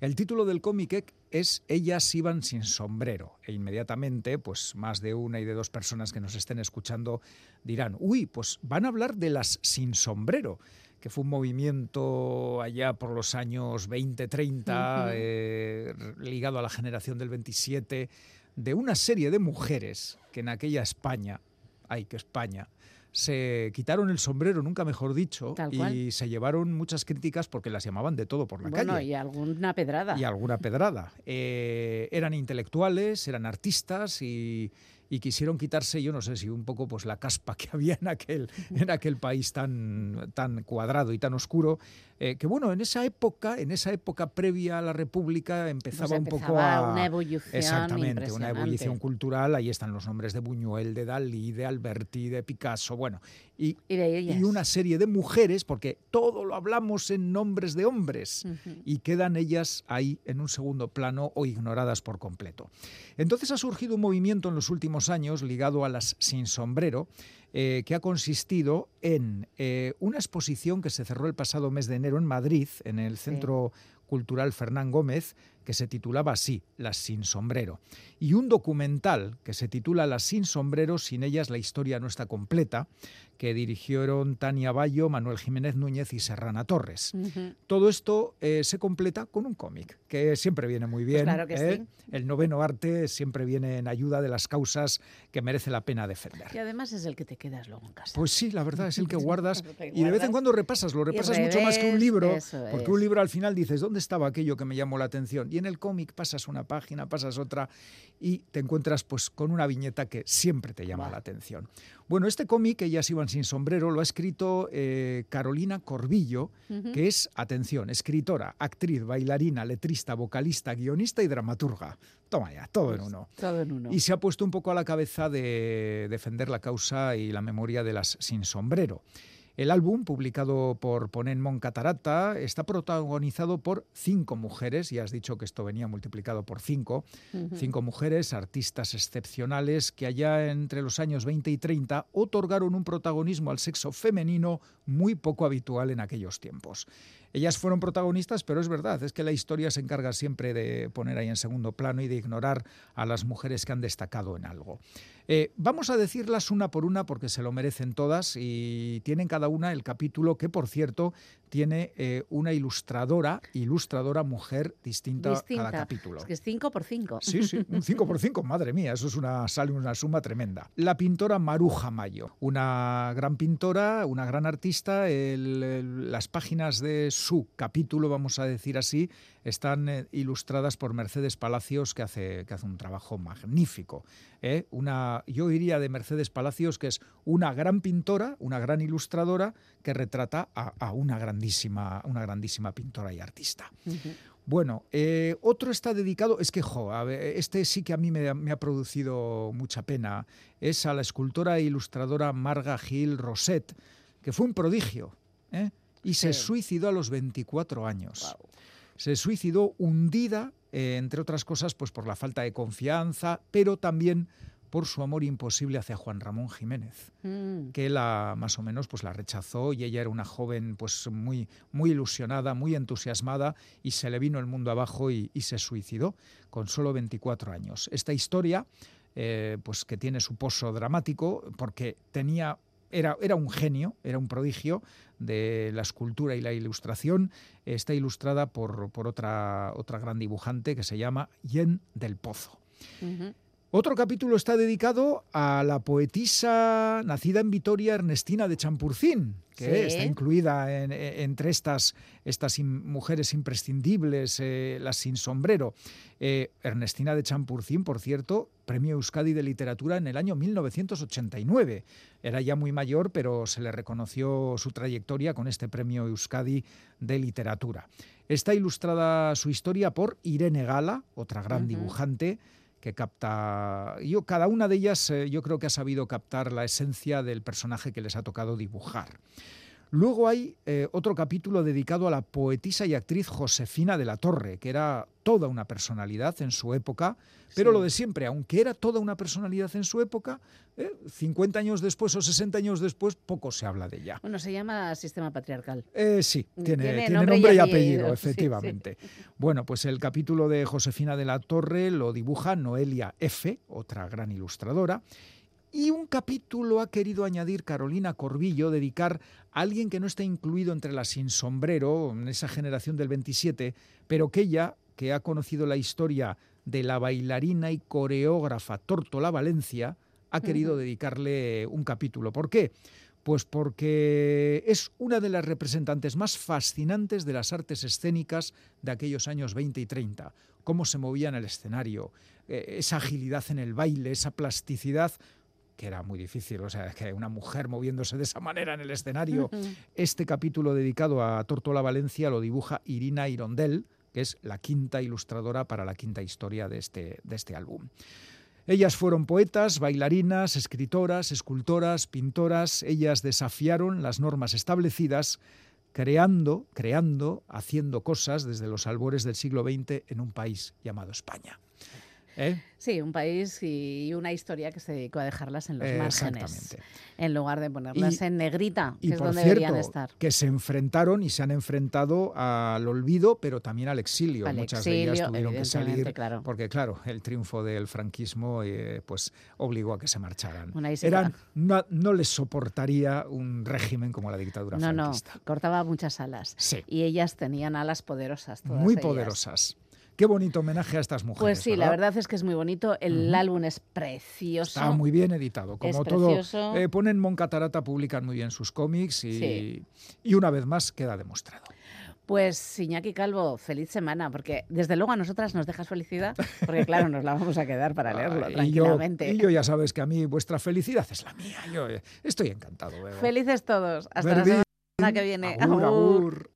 El título del cómic es Ellas iban sin sombrero. E inmediatamente, pues más de una y de dos personas que nos estén escuchando dirán, uy, pues van a hablar de las sin sombrero que fue un movimiento allá por los años 20, 30, Ujú. eh, ligado a la generación del 27, de una serie de mujeres que en aquella España, ay que España, se quitaron el sombrero, nunca mejor dicho, y se llevaron muchas críticas porque las llamaban de todo por la Bueno, calle y alguna pedrada. y alguna pedrada. Eh, eran intelectuales, eran artistas y, y quisieron quitarse, yo no sé si un poco pues la caspa que había en aquel, en aquel país tan, tan cuadrado y tan oscuro, eh, que bueno, en esa época, en esa época previa a la República empezaba Pues un poco a... una ebullición Exactamente, una ebullición cultural, ahí están los nombres de Buñuel, de Dalí, de Alberti, de Picasso, bueno, y, Y de ellas. y una serie de mujeres, porque todo lo hablamos en nombres de hombres y quedan ellas ahí en un segundo plano o ignoradas por completo. Entonces ha surgido un movimiento en los últimos años ligado a las sin sombrero, eh, que ha consistido en eh, una exposición que se cerró el pasado mes de enero en Madrid, en el Sí. Centro Cultural Fernán Gómez, que se titulaba así, Las sin sombrero, y un documental que se titula Las sin sombrero, sin ellas la historia no está completa, que dirigieron Tania Bayo, Manuel Jiménez Núñez y Serrana Torres. Todo esto eh, se completa con un cómic, que siempre viene muy bien. Pues claro que ¿eh? sí. El noveno arte siempre viene en ayuda de las causas que merece la pena defender. Y además es el que te quedas luego en casa. Pues sí, la verdad es el que guardas y de vez en cuando repasas, lo repasas mucho más que un libro, porque es. un libro al final dices, ¿dónde estaba aquello que me llamó la atención? Y en el cómic pasas una página, pasas otra y te encuentras pues con una viñeta que siempre te llama la atención. Bueno, este cómic, Ellas iban sin sombrero, lo ha escrito eh, Carolina Corbillo, que es, atención, escritora, actriz, bailarina, letrista, vocalista, guionista y dramaturga. Toma ya, todo en uno. Todo en uno. Y se ha puesto un poco a la cabeza de defender la causa y la memoria de las sin sombrero. El álbum, publicado por Ponenmon Catarata, está protagonizado por cinco mujeres, ya has dicho que esto venía multiplicado por cinco, cinco mujeres, artistas excepcionales, que allá entre los años 20 y 30 otorgaron un protagonismo al sexo femenino muy poco habitual en aquellos tiempos. Ellas fueron protagonistas, pero es verdad, es que la historia se encarga siempre de poner ahí en segundo plano y de ignorar a las mujeres que han destacado en algo. Eh, vamos a decirlas una por una porque se lo merecen todas y tienen cada una el capítulo que, por cierto, tiene eh, una ilustradora, ilustradora mujer distinta, Distinta. cada capítulo. Es que es 5 por 5. Sí, sí, un 5 por 5, madre mía, eso es una, sale una suma tremenda. La pintora Maruja Mayo, una gran pintora, una gran artista, el- el- las páginas de su capítulo, vamos a decir así, están eh, ilustradas por Mercedes Palacios, que hace, que hace un trabajo magnífico. ¿Eh? Una, yo diría de Mercedes Palacios que es una gran pintora, una gran ilustradora, que retrata a, a una, grandísima, una grandísima pintora y artista. Bueno, eh, otro está dedicado, es que, jo, a ver, este sí que a mí me, ha- me ha producido mucha pena, es a la escultora e ilustradora Marga Gil Roset, que fue un prodigio, ¿eh? y se suicidó a los 24 años. Se suicidó hundida, eh, entre otras cosas, pues por la falta de confianza, pero también por su amor imposible hacia Juan Ramón Jiménez, Mm. que la más o menos pues la rechazó y ella era una joven pues muy muy ilusionada, muy entusiasmada y se le vino el mundo abajo y, y se suicidó con solo 24 años. Esta historia eh, pues que tiene su pozo dramático porque tenía era, era, un genio, era un prodigio de la escultura y la ilustración. Está ilustrada por, por otra, otra gran dibujante que se llama Yen del Pozo. Otro capítulo está dedicado a la poetisa nacida en Vitoria, Ernestina de Champurcín, que Sí. está incluida en- en- entre estas, estas mujeres imprescindibles, eh, las sin sombrero. Eh, Ernestina de Champurcín, por cierto, Premio Euskadi de Literatura en el año 1989. Era ya muy mayor, pero se le reconoció su trayectoria con este Premio Euskadi de Literatura. Está ilustrada su historia por Irene Gala, otra gran dibujante que capta. Yo, cada una de ellas, eh, yo creo que ha sabido captar la esencia del personaje que les ha tocado dibujar. Luego hay eh, otro capítulo dedicado a la poetisa y actriz Josefina de la Torre, que era toda una personalidad en su época, pero Sí. lo de siempre, aunque era toda una personalidad en su época, eh, 50 años después o 60 años después, poco se habla de ella. Bueno, se llama sistema patriarcal. Eh, sí, tiene, Tiene tiene nombre nombre, y apellido, apellido, sí, sí. efectivamente. Bueno, pues el capítulo de Josefina de la Torre lo dibuja Noelia F., otra gran ilustradora. Y un capítulo ha querido añadir Carolina Corbillo, dedicar alguien que no está incluido entre las sin sombrero, en esa generación del 27, pero que ella, que ha conocido la historia de la bailarina y coreógrafa Tórtola Valencia, ha querido dedicarle un capítulo. ¿Por qué? Pues porque es una de las representantes más fascinantes de las artes escénicas de aquellos años 20 y 30. Cómo se movía en el escenario, eh, esa agilidad en el baile, esa plasticidad, que era muy difícil, o sea, que una mujer moviéndose de esa manera en el escenario. Este capítulo dedicado a Tórtola Valencia lo dibuja Irina Irondel, que es la quinta ilustradora para la quinta historia de este, de este álbum. Ellas fueron poetas, bailarinas, escritoras, escultoras, pintoras. Ellas desafiaron las normas establecidas, creando, creando, haciendo cosas desde los albores del siglo XX en un país llamado España. ¿Eh? Sí, un país y una historia que se dedicó a dejarlas en los Eh, márgenes, en lugar de ponerlas Y- en negrita, que Y es por donde cierto, deberían estar. que se enfrentaron y se han enfrentado al olvido, pero también al exilio. Al Muchas de ellas tuvieron que salir claro. porque, claro, el triunfo del franquismo eh, pues obligó a que se marcharan. Eran, quedan. no, no les soportaría un régimen como la dictadura No, no, franquista. cortaba muchas alas. Sí. Y ellas tenían alas poderosas. todas Muy ellas. poderosas. Qué bonito homenaje a estas mujeres. Pues sí, la ¿verdad? es que es muy bonito. El álbum es precioso. Está muy bien editado. Como Es todo, precioso. eh, ponen Moncatarata, publican muy bien sus cómics y, Sí. y una vez más queda demostrado. Pues Iñaki Calvo, feliz semana, porque desde luego a nosotras nos dejas felicidad, porque claro, nos la vamos a quedar para leerlo Ah, y, yo, tranquilamente. y yo ya sabes que a mí vuestra felicidad es la mía. Yo eh, estoy encantado. Bebo. Felices todos. Hasta la semana que viene. Agur, Agur. agur.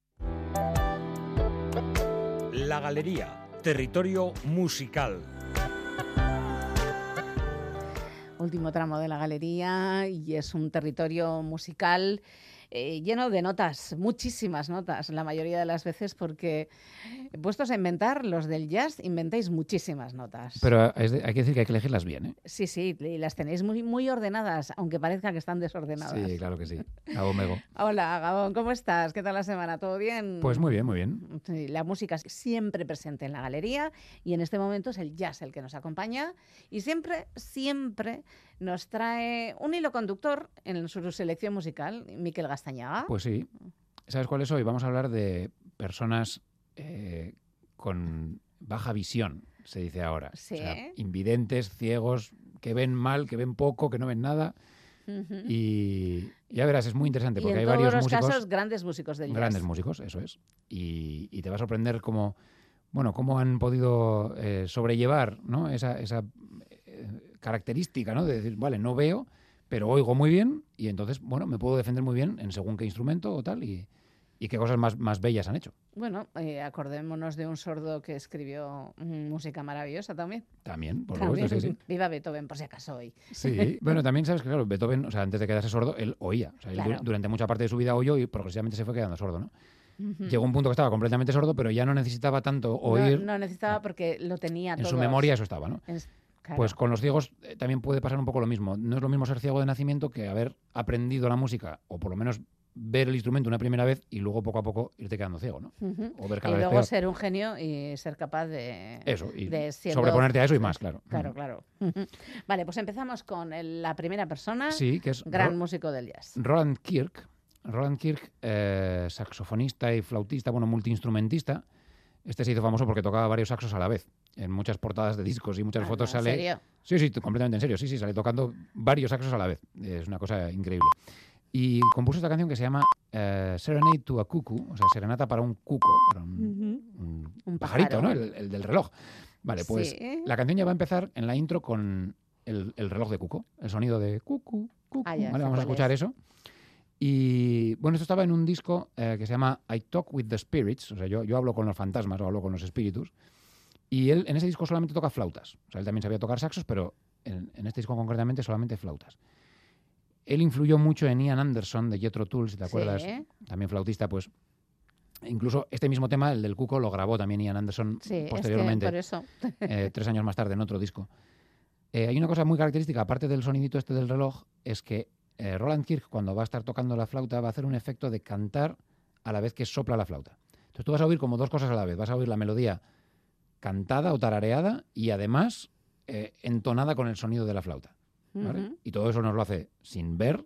La Galería, territorio musical. Último tramo de la galería y es un territorio musical eh, lleno de notas, muchísimas notas, la mayoría de las veces porque puestos a inventar, los del jazz, inventáis muchísimas notas. Pero de- hay que decir que hay que elegirlas bien, ¿eh? Sí, sí, y las tenéis muy, muy ordenadas, aunque parezca que están desordenadas. Sí, claro que sí. Mego. Hola, Gabón, ¿cómo estás? ¿Qué tal la semana? ¿Todo bien? Pues muy bien, muy bien. Sí, la música es siempre presente en la galería y en este momento es el jazz el que nos acompaña y siempre, siempre nos trae un hilo conductor en su selección musical, Miquel Gastañaga. Pues sí. ¿Sabes cuál es hoy? Vamos a hablar de personas eh, con baja visión, se dice ahora. O sea, Sí. invidentes, ciegos, que ven mal, que ven poco, que no ven nada. Y ya verás, es muy interesante Y porque en hay todos varios los músicos. casos, grandes músicos del Grandes jazz. músicos, eso es. Y, y te va a sorprender cómo, bueno, cómo han podido eh, sobrellevar ¿no? esa, esa característica ¿no? de decir, vale, no veo, pero oigo muy bien y entonces, bueno, me puedo defender muy bien en según qué instrumento o tal y, y qué cosas más, más bellas han hecho. Bueno, eh, acordémonos de un sordo que escribió música maravillosa también. También, por También. supuesto, sí, sí. Viva Beethoven, por si acaso hoy. Sí, bueno, también sabes que, claro, Beethoven, o sea, antes de quedarse sordo, él oía. O sea, él du- Claro. durante mucha parte de su vida oyó y progresivamente se fue quedando sordo, ¿no? Llegó un punto que estaba completamente sordo, pero ya no necesitaba tanto oír. No, necesitaba porque lo tenía en su todo. memoria eso estaba, ¿no? Es- Pues con los ciegos eh, también puede pasar un poco lo mismo. No es lo mismo ser ciego de nacimiento que haber aprendido la música, o por lo menos ver el instrumento una primera vez y luego poco a poco irte quedando ciego, ¿no? O ver Y cada vez luego peor. ser un genio y ser capaz de... Eso, y de siendo- sobreponerte a eso y más, claro. Claro, claro. Vale, pues empezamos con el- la primera persona, Sí, que es gran Ro- músico del jazz. Roland Kirk. Roland Kirk, eh, saxofonista y flautista, bueno, multiinstrumentista. Este se hizo famoso porque tocaba varios saxos a la vez. En muchas portadas de discos y muchas Ah, fotos ¿en sale. serio? Sí, sí, completamente en serio. Sí, sí, sale tocando varios saxos a la vez. Es una cosa increíble. Y compuso esta canción que se llama eh, Serenade to a Cuckoo, o sea, serenata para un cuco, para un, un Un pajarito, ¿no? El, el del reloj. Vale, pues Sí. la canción ya va a empezar en la intro con el, el reloj de cuco, el sonido de cucu, cucu. Ah, ya ¿vale? Vamos a escuchar es. eso. Y bueno, esto estaba en un disco eh, que se llama I Talk with the Spirits, o sea, yo, yo hablo con los fantasmas o hablo con los espíritus. Y él en ese disco solamente toca flautas. O sea, él también sabía tocar saxos, pero en, en este disco concretamente solamente flautas. Él influyó mucho en Ian Anderson de Jethro Tull, si te acuerdas, Sí. también flautista, pues incluso este mismo tema, el del cuco, lo grabó también Ian Anderson Sí, es que posteriormente por eso. eh, tres años más tarde en otro disco. Eh, hay una cosa muy característica, aparte del sonidito este del reloj, es que eh, Roland Kirk, cuando va a estar tocando la flauta, va a hacer un efecto de cantar a la vez que sopla la flauta. Entonces tú vas a oír como dos cosas a la vez. Vas a oír la melodía cantada o tarareada y además eh, entonada con el sonido de la flauta. Y todo eso nos lo hace sin ver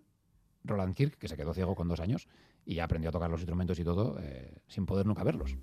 Roland Kirk, que se quedó ciego con dos años y aprendió a tocar los instrumentos y todo eh, sin poder nunca verlos.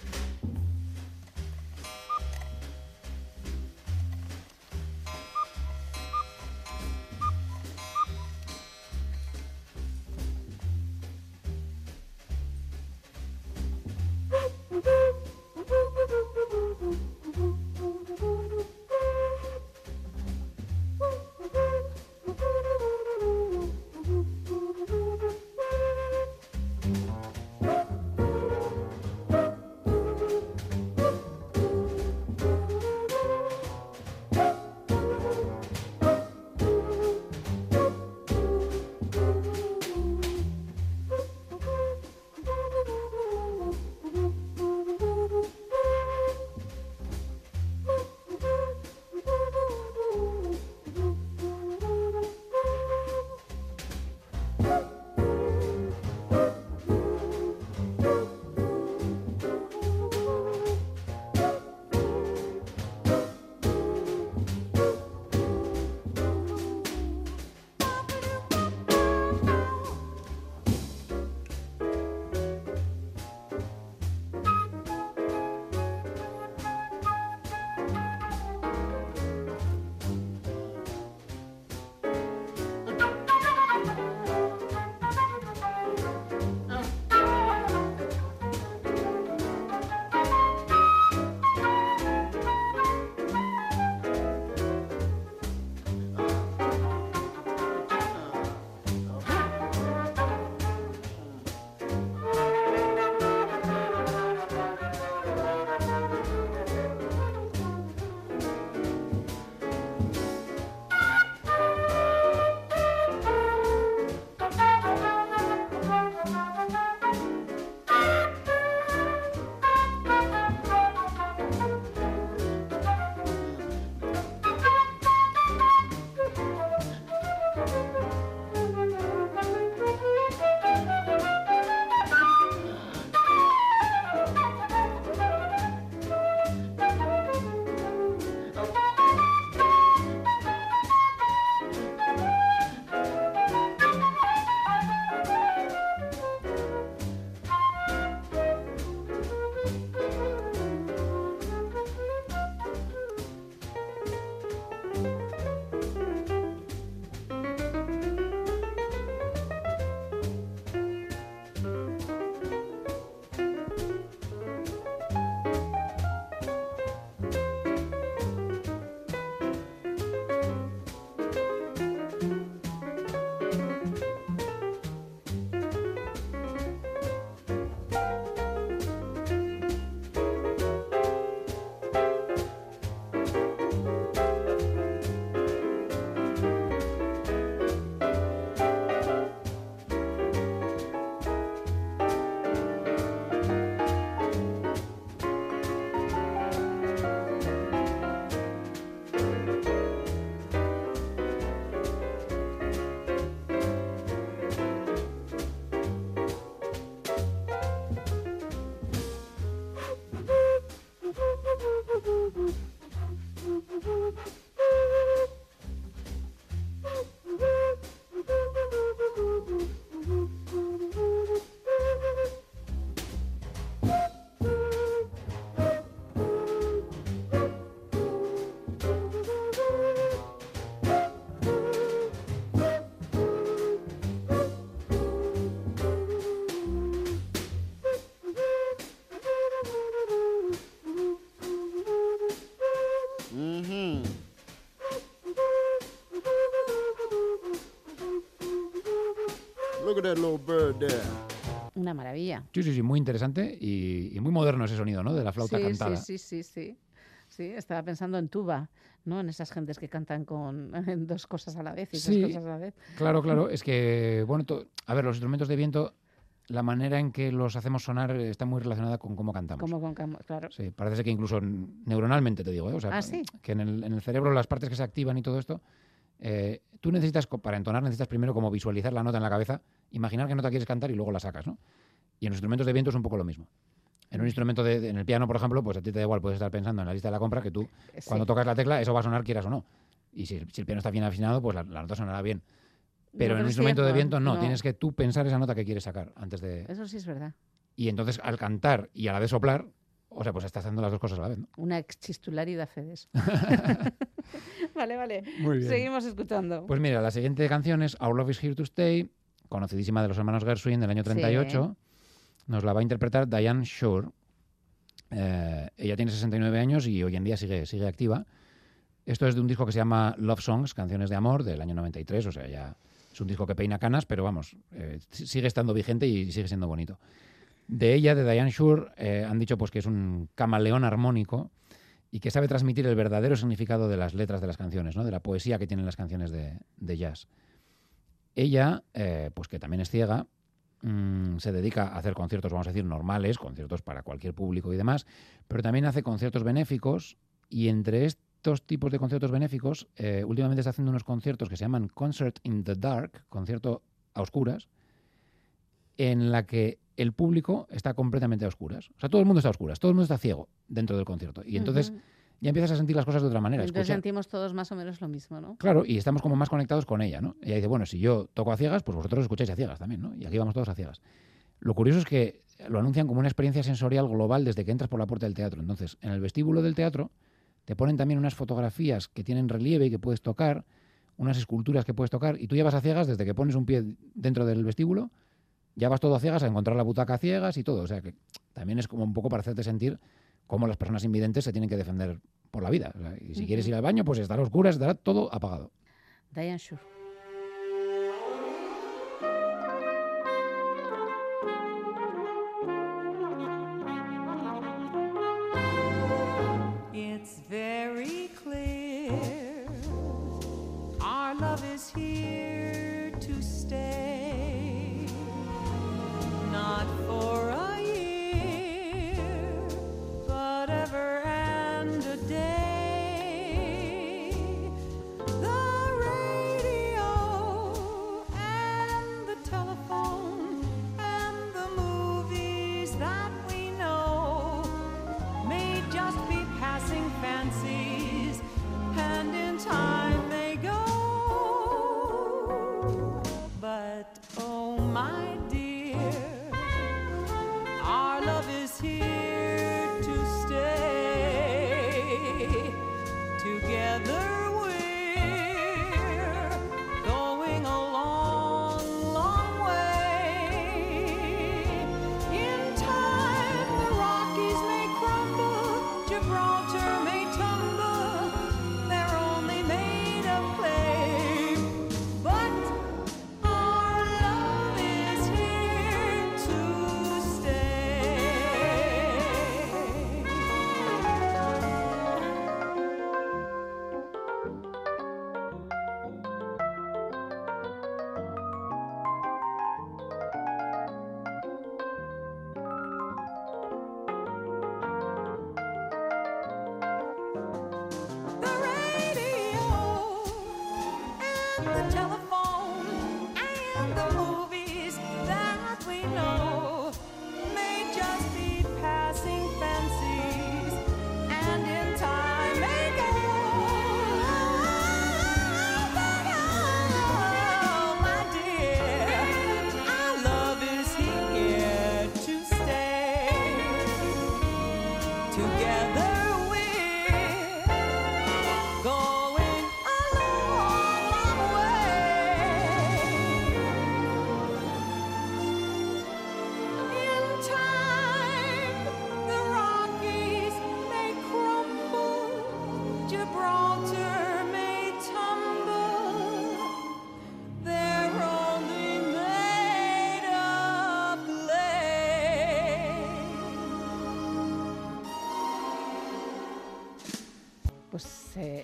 At that little bird there. Una maravilla. Sí, sí, sí, muy interesante y, y muy moderno ese sonido, ¿no? De la flauta sí, cantada. Sí, sí, sí, sí. Sí, estaba pensando en tuba, ¿no? En esas gentes que cantan con en dos cosas a la vez y Sí. dos cosas a la vez. Claro, claro. Es que, bueno, to- a ver, los instrumentos de viento, la manera en que los hacemos sonar está muy relacionada con cómo cantamos. Como con cam- claro. Sí, parece que incluso neuronalmente te digo, ¿eh? O sea, Ah, ¿sí? que en el, en el cerebro las partes que se activan y todo esto, eh, tú necesitas, para entonar, necesitas primero como visualizar la nota en la cabeza, imaginar qué nota quieres cantar y luego la sacas, ¿no? Y en los instrumentos de viento es un poco lo mismo. En un instrumento de, de- en el piano, por ejemplo, pues a ti te da igual, puedes estar pensando en la lista de la compra que tú, Sí. cuando tocas la tecla, eso va a sonar quieras o no. Y si, si el piano está bien afinado, pues la, la nota sonará bien. Pero No, en un instrumento de viento no, no. tienes que tú pensar esa nota que quieres sacar antes de... Eso sí es verdad. Y entonces al cantar y a la vez soplar, o sea, pues estás haciendo las dos cosas a la vez, ¿no? Una exchistularidad fe de eso. vale, vale. Muy bien. Seguimos escuchando. Pues mira, la siguiente canción es Our Love is Here to Stay, conocidísima de los hermanos Gershwin del año 38. Nos la va a interpretar Diane Shore. Eh, ella tiene 69 años y hoy en día sigue, sigue activa. Esto es de un disco que se llama Love Songs, Canciones de Amor, del año 93. O sea, ya es un disco que peina canas, pero vamos, eh, si- sigue estando vigente y sigue siendo bonito. De ella, de Diane Shore, eh, han dicho pues, que es un camaleón armónico y que sabe transmitir el verdadero significado de las letras de las canciones, ¿no? de la poesía que tienen las canciones de, de jazz. Ella, eh, pues que también es ciega, mm, se dedica a hacer conciertos, vamos a decir, normales, conciertos para cualquier público y demás, pero también hace conciertos benéficos y entre estos tipos de conciertos benéficos, eh, últimamente está haciendo unos conciertos que se llaman Concert in the Dark, concierto a oscuras, en la que el público está completamente a oscuras. O sea, todo el mundo está a oscuras, todo el mundo está ciego dentro del concierto. Y entonces ya empiezas a sentir las cosas de otra manera. Entonces escucha- sentimos todos más o menos lo mismo, ¿no? Claro, y estamos como más conectados con ella, ¿no? Ella dice, bueno, si yo toco a ciegas, pues vosotros escucháis a ciegas también, ¿no? Y aquí vamos todos a ciegas. Lo curioso es que lo anuncian como una experiencia sensorial global desde que entras por la puerta del teatro. Entonces, en el vestíbulo del teatro te ponen también unas fotografías que tienen relieve y que puedes tocar, unas esculturas que puedes tocar, y tú ya vas a ciegas desde que pones un pie dentro del vestíbulo, ya vas todo a ciegas a encontrar la butaca a ciegas y todo. O sea que también es como un poco para hacerte sentir cómo las personas invidentes se tienen que defender por la vida. O sea, y si quieres ir al baño, pues estará a oscuras, estará todo apagado. Diane Shore.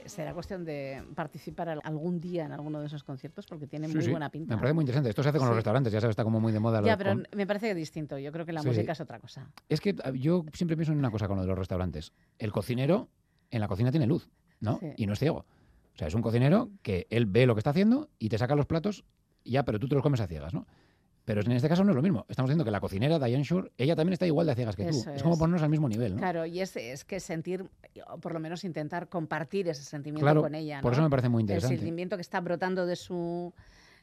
Será cuestión de participar al- algún día en alguno de esos conciertos porque tiene Sí, muy sí, buena pinta. Me parece muy interesante. Esto se hace con los restaurantes, ya sabes, está como muy de moda. Ya, pero con- me parece distinto. Yo creo que la música es otra cosa. Es que ah, yo siempre pienso en una cosa con lo de los restaurantes. El cocinero en la cocina tiene luz, ¿no? Y no es ciego. O sea, es un cocinero que él ve lo que está haciendo y te saca los platos ya, pero tú te los comes a ciegas, ¿no? Pero en este caso no es lo mismo. Estamos diciendo que la cocinera, Diane Shore, ella también está igual de ciegas que tú. Es como ponernos al mismo nivel, ¿no? Claro, y es, es que sentir, o por lo menos intentar compartir ese sentimiento Claro, con ella. por eso me parece muy El interesante. sentimiento que está brotando de su.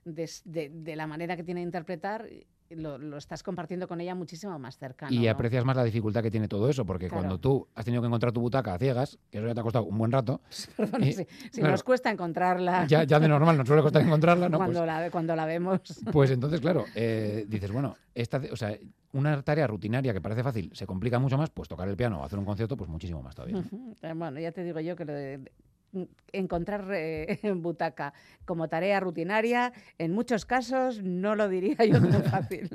De, de- de la manera que tiene de interpretar, lo, lo estás compartiendo con ella muchísimo más cercano. y ¿no? aprecias más la dificultad que tiene todo eso, porque Claro. cuando tú has tenido que encontrar tu butaca a ciegas, que eso ya te ha costado un buen rato, Perdona, y- si, si claro, nos cuesta encontrarla ya, ya de normal nos suele costar encontrarla, ¿no? Pues- cuando, la, cuando la vemos. Pues entonces, claro, eh, dices, bueno, esta, o sea, una tarea rutinaria que parece fácil se complica mucho más, pues tocar el piano o hacer un concierto, pues muchísimo más todavía. Eh, Bueno, ya te digo yo que lo de- encontrar eh, butaca como tarea rutinaria, en muchos casos no lo diría yo tan fácil.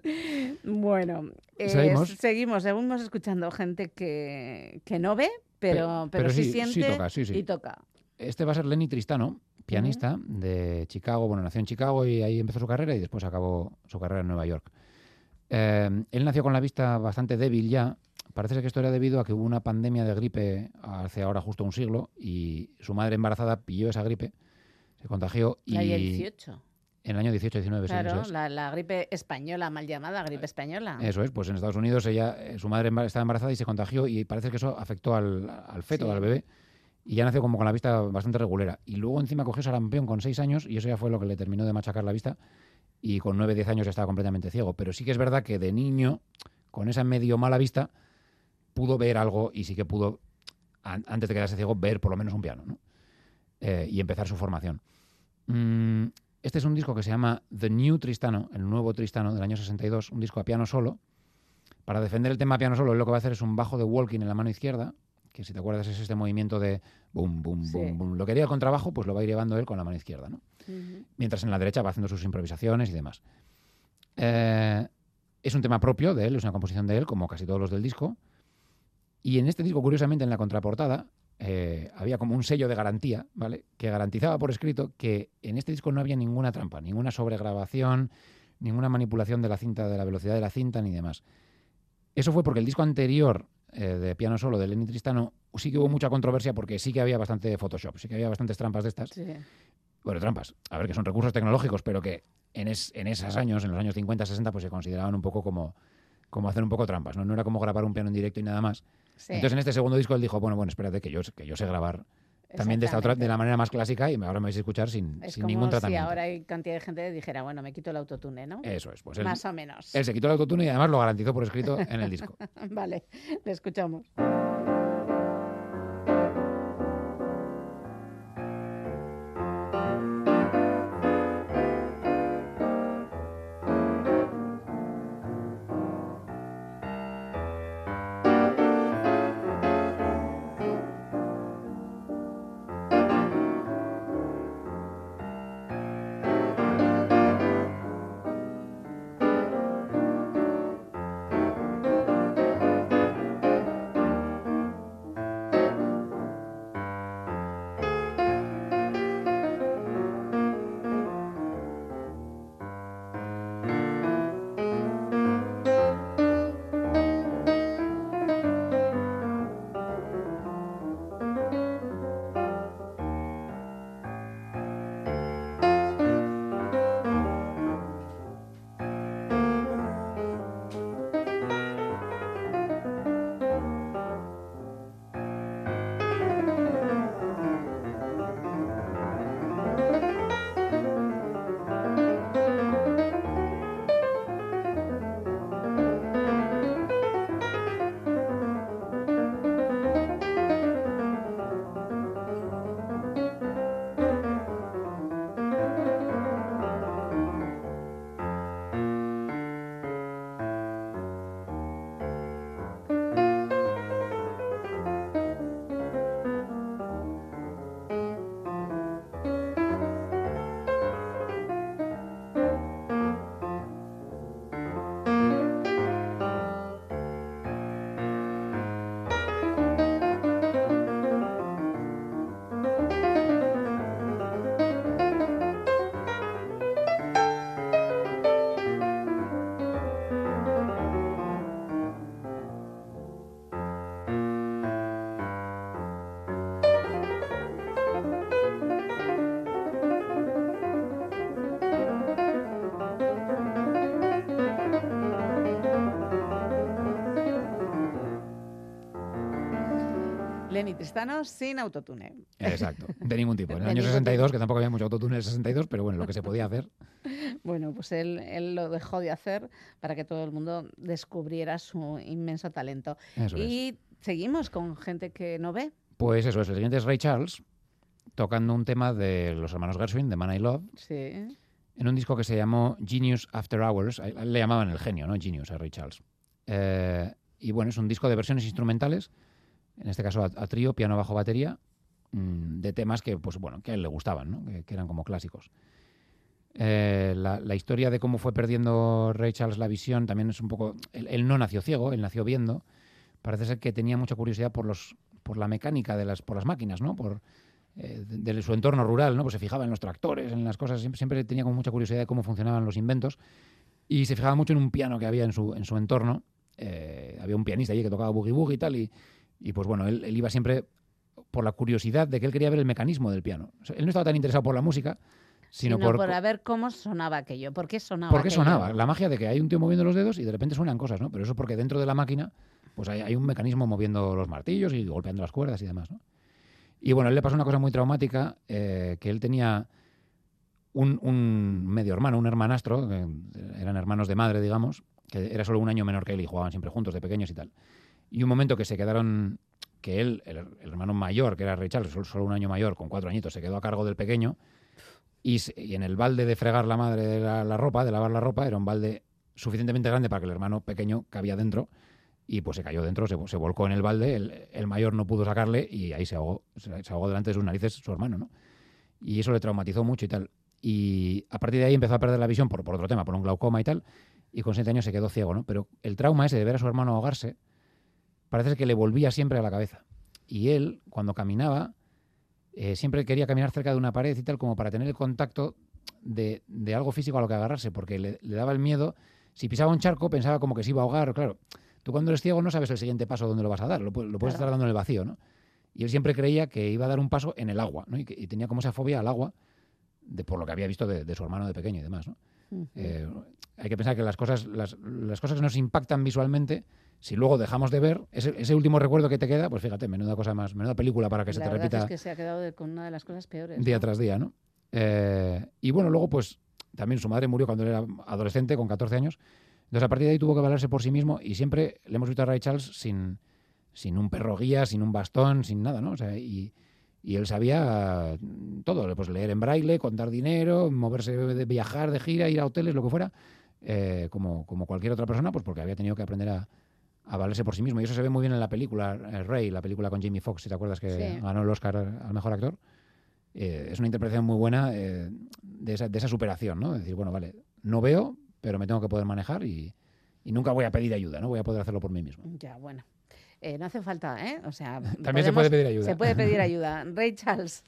bueno, eh, Seguimos. seguimos, seguimos escuchando gente que, que no ve, pero, Pe- pero, pero sí, sí- sí siente toca, sí, sí. y toca. Este va a ser Lenny Tristano, pianista de Chicago. Bueno, nació en Chicago y ahí empezó su carrera y después acabó su carrera en Nueva York. Eh, él nació con la vista bastante débil ya. Parece ser que esto era debido a que hubo una pandemia de gripe hace ahora justo un siglo y su madre embarazada pilló esa gripe, se contagió y La del 18. en el año 18-19 Claro, la, la gripe española, mal llamada gripe española. Eso es, pues en Estados Unidos ella, eh, su madre estaba embarazada y se contagió y parece que eso afectó al, al feto, Sí. al bebé, y ya nació como con la vista bastante regulera. Y luego encima cogió sarampión con seis años y eso ya fue lo que le terminó de machacar la vista y con nueve, diez años ya estaba completamente ciego. Pero sí que es verdad que de niño, con esa medio mala vista, pudo ver algo y sí que pudo, an- antes de quedarse ciego, ver por lo menos un piano ¿no? Eh, y empezar su formación. Mm, este es un disco que se llama The New Tristano, el nuevo Tristano del año 62, un disco a piano solo. Para defender el tema a piano solo, él lo que va a hacer es un bajo de walking en la mano izquierda, que si te acuerdas es este movimiento de boom, boom, Sí. boom, boom. Lo que haría el contrabajo, pues lo va a ir llevando él con la mano izquierda, ¿no? Mientras en la derecha va haciendo sus improvisaciones y demás. Eh, es un tema propio de él, es una composición de él, como casi todos los del disco. Y en este disco, curiosamente, en la contraportada, eh, había como un sello de garantía, ¿vale? Que garantizaba por escrito que en este disco no había ninguna trampa, ninguna sobregrabación, ninguna manipulación de la cinta, de la velocidad de la cinta, ni demás. Eso fue porque el disco anterior eh, de piano solo de Lenny Tristano sí que hubo mucha controversia porque sí que había bastante Photoshop, sí que había bastantes trampas de estas. Sí. Bueno, trampas. A ver, que son recursos tecnológicos, pero que en, es- en esos años, en los años 50, 60, pues se consideraban un poco como, como hacer un poco trampas, ¿no? No era como grabar un piano en directo y nada más. Sí. Entonces en este segundo disco él dijo, bueno, bueno, espérate, que yo, que yo sé grabar también de esta otra, de la manera más clásica y ahora me vais a escuchar sin, Es sin como ningún si tratamiento. ahora hay cantidad de gente que dijera, bueno, me quito el autotune, ¿no? Eso es, pues él, Más o menos. él se quitó el autotune y además lo garantizó por escrito en el disco. vale, le escuchamos. Lenny Tristano sin autotune. Exacto, de ningún tipo. En el año ningún 62, tipo. que tampoco había mucho autotune en el 62, pero bueno, lo que se podía hacer. Bueno, pues él, él lo dejó de hacer para que todo el mundo descubriera su inmenso talento. Eso es. y seguimos con gente que no ve. Pues eso es, el siguiente es Ray Charles, tocando un tema de los hermanos Gershwin, de Man I Love, Sí. en un disco que se llamó Genius After Hours. Le llamaban el genio, ¿no? Genius a Ray Charles. Eh, y bueno, es un disco de versiones instrumentales, en este caso a, trío, piano, bajo, batería, mm, de temas que, pues bueno, que a él le gustaban, ¿no? que, que eran como clásicos. Eh, la, historia de cómo fue perdiendo Ray Charles la visión también es un poco... Él, no nació ciego, él nació viendo. Parece ser que tenía mucha curiosidad por, los, por la mecánica de las, por las máquinas, ¿no? Por, eh, de, de su entorno rural, ¿no? Pues se fijaba en los tractores, en las cosas, siempre, siempre tenía como mucha curiosidad de cómo funcionaban los inventos y se fijaba mucho en un piano que había en su, en su entorno. Eh, había un pianista allí que tocaba boogie boogie y tal, y, y pues bueno, él, él iba siempre por la curiosidad de que él quería ver el mecanismo del piano. O sea, él no estaba tan interesado por la música, sino, Sino por, por, a ver cómo sonaba aquello. ¿Por qué sonaba ¿Por qué aquello? sonaba? La magia de que hay un tío moviendo los dedos y de repente suenan cosas, ¿no? Pero eso porque dentro de la máquina pues hay, hay un mecanismo moviendo los martillos y golpeando las cuerdas y demás, ¿no? Y bueno, a él le pasó una cosa muy traumática, eh, que él tenía un, un medio hermano, un hermanastro, que eran hermanos de madre, digamos, que era solo un año menor que él y jugaban siempre juntos de pequeños y tal. Y un momento que se quedaron, que él, el, hermano mayor, que era Ray Charles, solo, un año mayor, con cuatro añitos, se quedó a cargo del pequeño, y, y en el balde de fregar la madre de la, ropa, de lavar la ropa, era un balde suficientemente grande para que el hermano pequeño cabía dentro, y pues se cayó dentro, se, volcó en el balde, el, el mayor no pudo sacarle y ahí se ahogó, se ahogó delante de sus narices su hermano, ¿no? Y eso le traumatizó mucho y tal. Y a partir de ahí empezó a perder la visión por, por otro tema, por un glaucoma y tal, y con siete años se quedó ciego, ¿no? Pero el trauma ese de ver a su hermano ahogarse, parece que le volvía siempre a la cabeza. Y él, cuando caminaba, eh, siempre quería caminar cerca de una pared y tal, como para tener el contacto de, de algo físico a lo que agarrarse, porque le, le daba el miedo. Si pisaba un charco, pensaba como que se iba a ahogar. Claro, tú cuando eres ciego no sabes el siguiente paso dónde lo vas a dar, lo, pu- lo puedes estar dando en el vacío, ¿no? Y él siempre creía que iba a dar un paso en el agua, ¿no? Y, que- y tenía como esa fobia al agua, de, por lo que había visto de, de su hermano de pequeño y demás, ¿no? Eh, hay que pensar que las cosas, las, las cosas que nos impactan visualmente, si luego dejamos de ver, ese, ese último recuerdo que te queda, pues fíjate, menuda cosa más, menuda película para que se te verdad repita es que se ha quedado de- con una de las cosas peores. día ¿no? tras día, ¿no? Eh, y bueno, luego pues también su madre murió cuando él era adolescente, con 14 años. Entonces a partir de ahí tuvo que valerse por sí mismo y siempre le hemos visto a Ray Charles sin, sin un perro guía, sin un bastón, sin nada, ¿no? O sea, y, y él sabía todo, pues leer en braille, contar dinero, moverse, de viajar de gira, ir a hoteles, lo que fuera, eh, como, como cualquier otra persona, pues porque había tenido que aprender a, a valerse por sí mismo. Y eso se ve muy bien en la película eh, Ray, la película con Jamie Foxx, si te acuerdas que Sí. ganó el Oscar al mejor actor. Eh, es una interpretación muy buena eh, de, esa, de esa superación, ¿no? Es decir, bueno, vale, no veo, pero me tengo que poder manejar y, y nunca voy a pedir ayuda, ¿no? Voy a poder hacerlo por mí mismo. Ya, bueno. Eh, no hace falta, ¿eh? O sea, También se puede pedir ayuda. Se puede pedir ayuda. Ray Charles.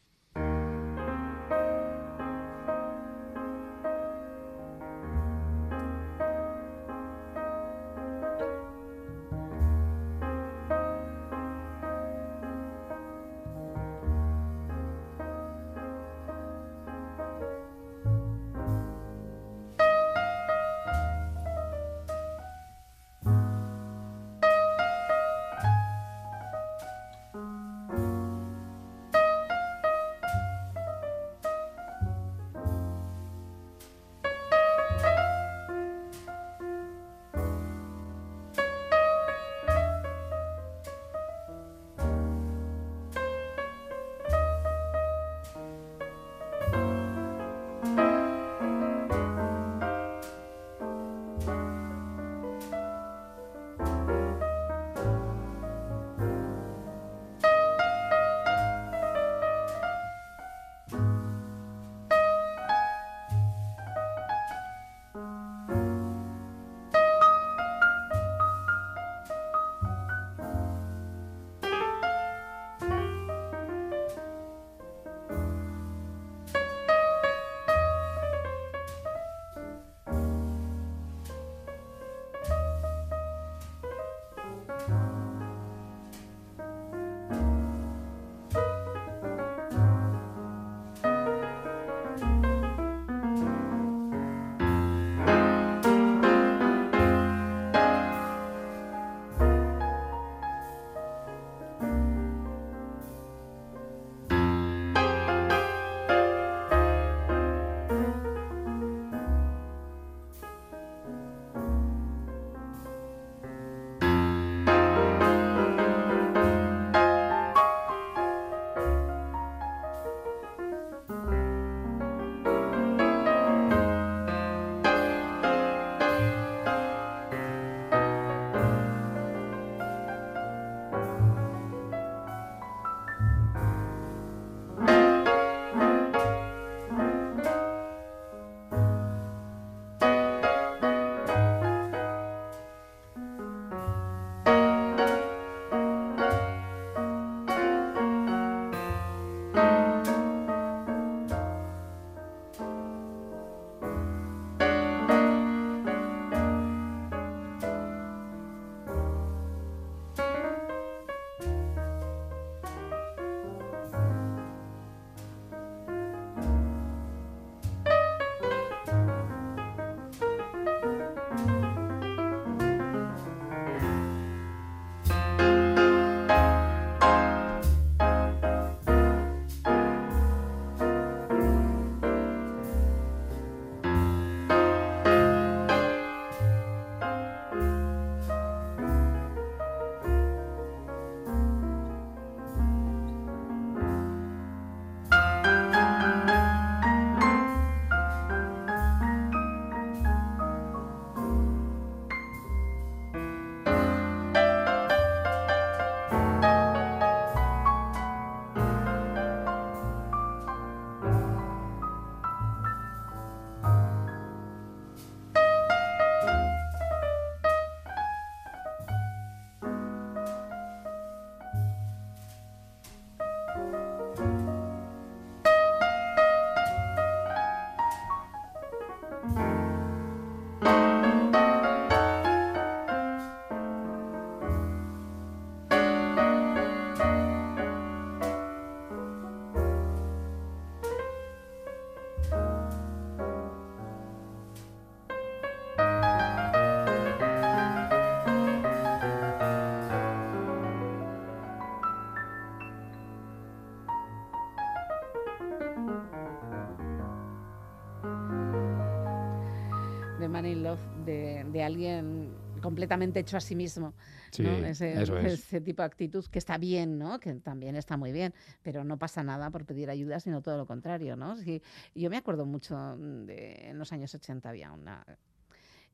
In Love de, de alguien completamente hecho a sí mismo. Sí, ¿no? Ese, eso es. ese tipo de actitud que está bien, ¿no? Que también está muy bien, pero no pasa nada por pedir ayuda, sino todo lo contrario, ¿no? Sí, yo me acuerdo mucho de en los años 80 había una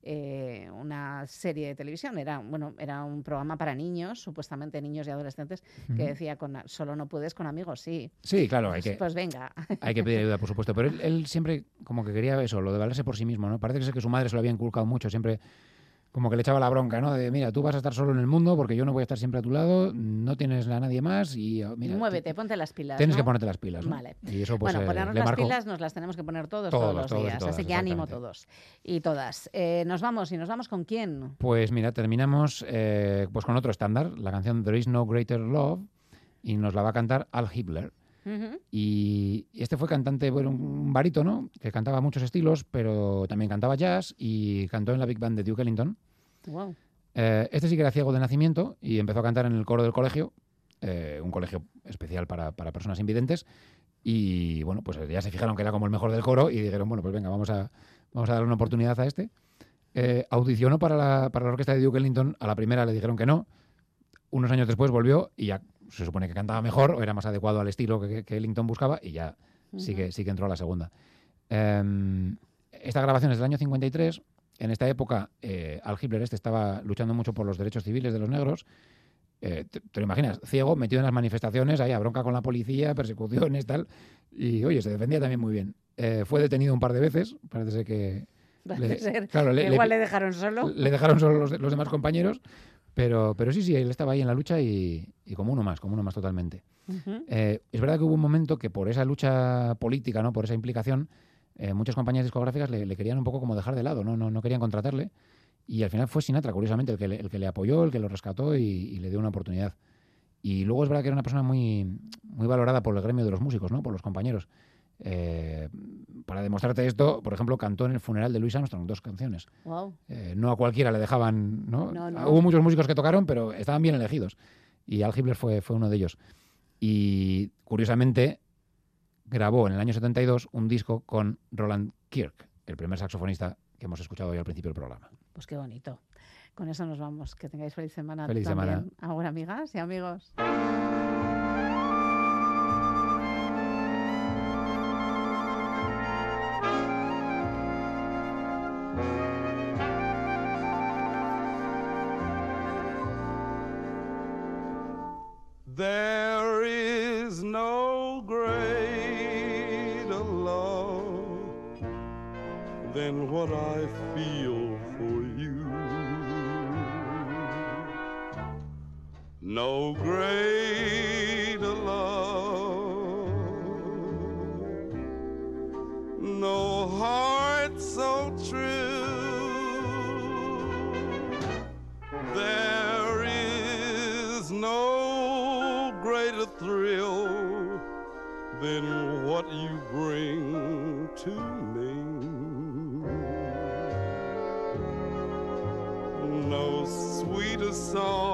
eh, una serie de televisión, era bueno, era un programa para niños, supuestamente niños y adolescentes, que decía con solo no puedes con amigos, sí. Sí, claro, hay Pues- que, Pues venga. hay que pedir ayuda, por supuesto. Pero él, él siempre como que quería eso, lo de valerse por sí mismo, ¿no? Parece que, es que su madre se lo había inculcado mucho, siempre como que le echaba la bronca, ¿no? De, mira, tú vas a estar solo en el mundo porque yo no voy a estar siempre a tu lado, no tienes a nadie más y, oh, mira, Muévete, ponte las pilas. tienes ¿no? que ponerte las pilas, ¿no? Vale. Y eso pues bueno, eh, ponernos las pilas nos las tenemos que poner todos, Todos, todos los todos días. todas, así que ánimo todos y todas. Eh, nos vamos, ¿y nos vamos con quién? Pues mira, terminamos eh, pues con otro estándar, la canción There is no greater love, y nos la va a cantar Al Hitler. Y este fue cantante, bueno, un barítono que cantaba muchos estilos, pero también cantaba jazz y cantó en la Big Band de Duke Ellington. Wow. Eh, este sí que era ciego de nacimiento y empezó a cantar en el coro del colegio, eh, un colegio especial para, para personas invidentes. Y bueno, pues ya se fijaron que era como el mejor del coro y dijeron, bueno, pues venga, vamos a, vamos a darle una oportunidad a este. Eh, audicionó para la, para la orquesta de Duke Ellington, a la primera le dijeron que no. Unos años después volvió y ya se supone que cantaba mejor o era más adecuado al estilo que, que Ellington buscaba y ya sí, que, sí que entró a la segunda. Em, esta grabación es del año 53. En esta época, eh, Al Hitler este estaba luchando mucho por los derechos civiles de los negros. Eh, te, te lo imaginas, ciego, metido en las manifestaciones, ahí a bronca con la policía, persecuciones, tal. Y oye, se defendía también muy bien. Eh, fue detenido un par de veces, parece ser que. Le- ser claro, le- que le- igual le dejaron solo. le dejaron solo los, los demás compañeros, pero, pero sí, sí, él estaba ahí en la lucha y, y como uno más, como uno más totalmente. Eh, es verdad que hubo un momento que por esa lucha política, ¿no? por esa implicación, eh, muchas compañías discográficas le, le querían un poco como dejar de lado, ¿no? No, no querían contratarle. Y al final fue Sinatra, curiosamente, el que le, el que le apoyó, el que lo rescató y, y le dio una oportunidad. Y luego es verdad que era una persona muy, muy valorada por el gremio de los músicos, ¿no? por los compañeros. Eh, para demostrarte esto, por ejemplo, cantó en el funeral de Louis Armstrong dos canciones. Wow. Eh, no a cualquiera le dejaban, ¿no? No, no. Hubo muchos músicos que tocaron, pero estaban bien elegidos. Y Al Hitler fue, fue uno de ellos. Y curiosamente grabó en el año 72 un disco con Roland Kirk, el primer saxofonista que hemos escuchado hoy al principio del programa. Pues qué bonito. Con eso nos vamos. Que tengáis feliz semana. Feliz también. semana. Ahora, amigas y amigos. Than what I feel for you. No greater love, no heart so true. There is no greater thrill than what you bring to me. Sweeter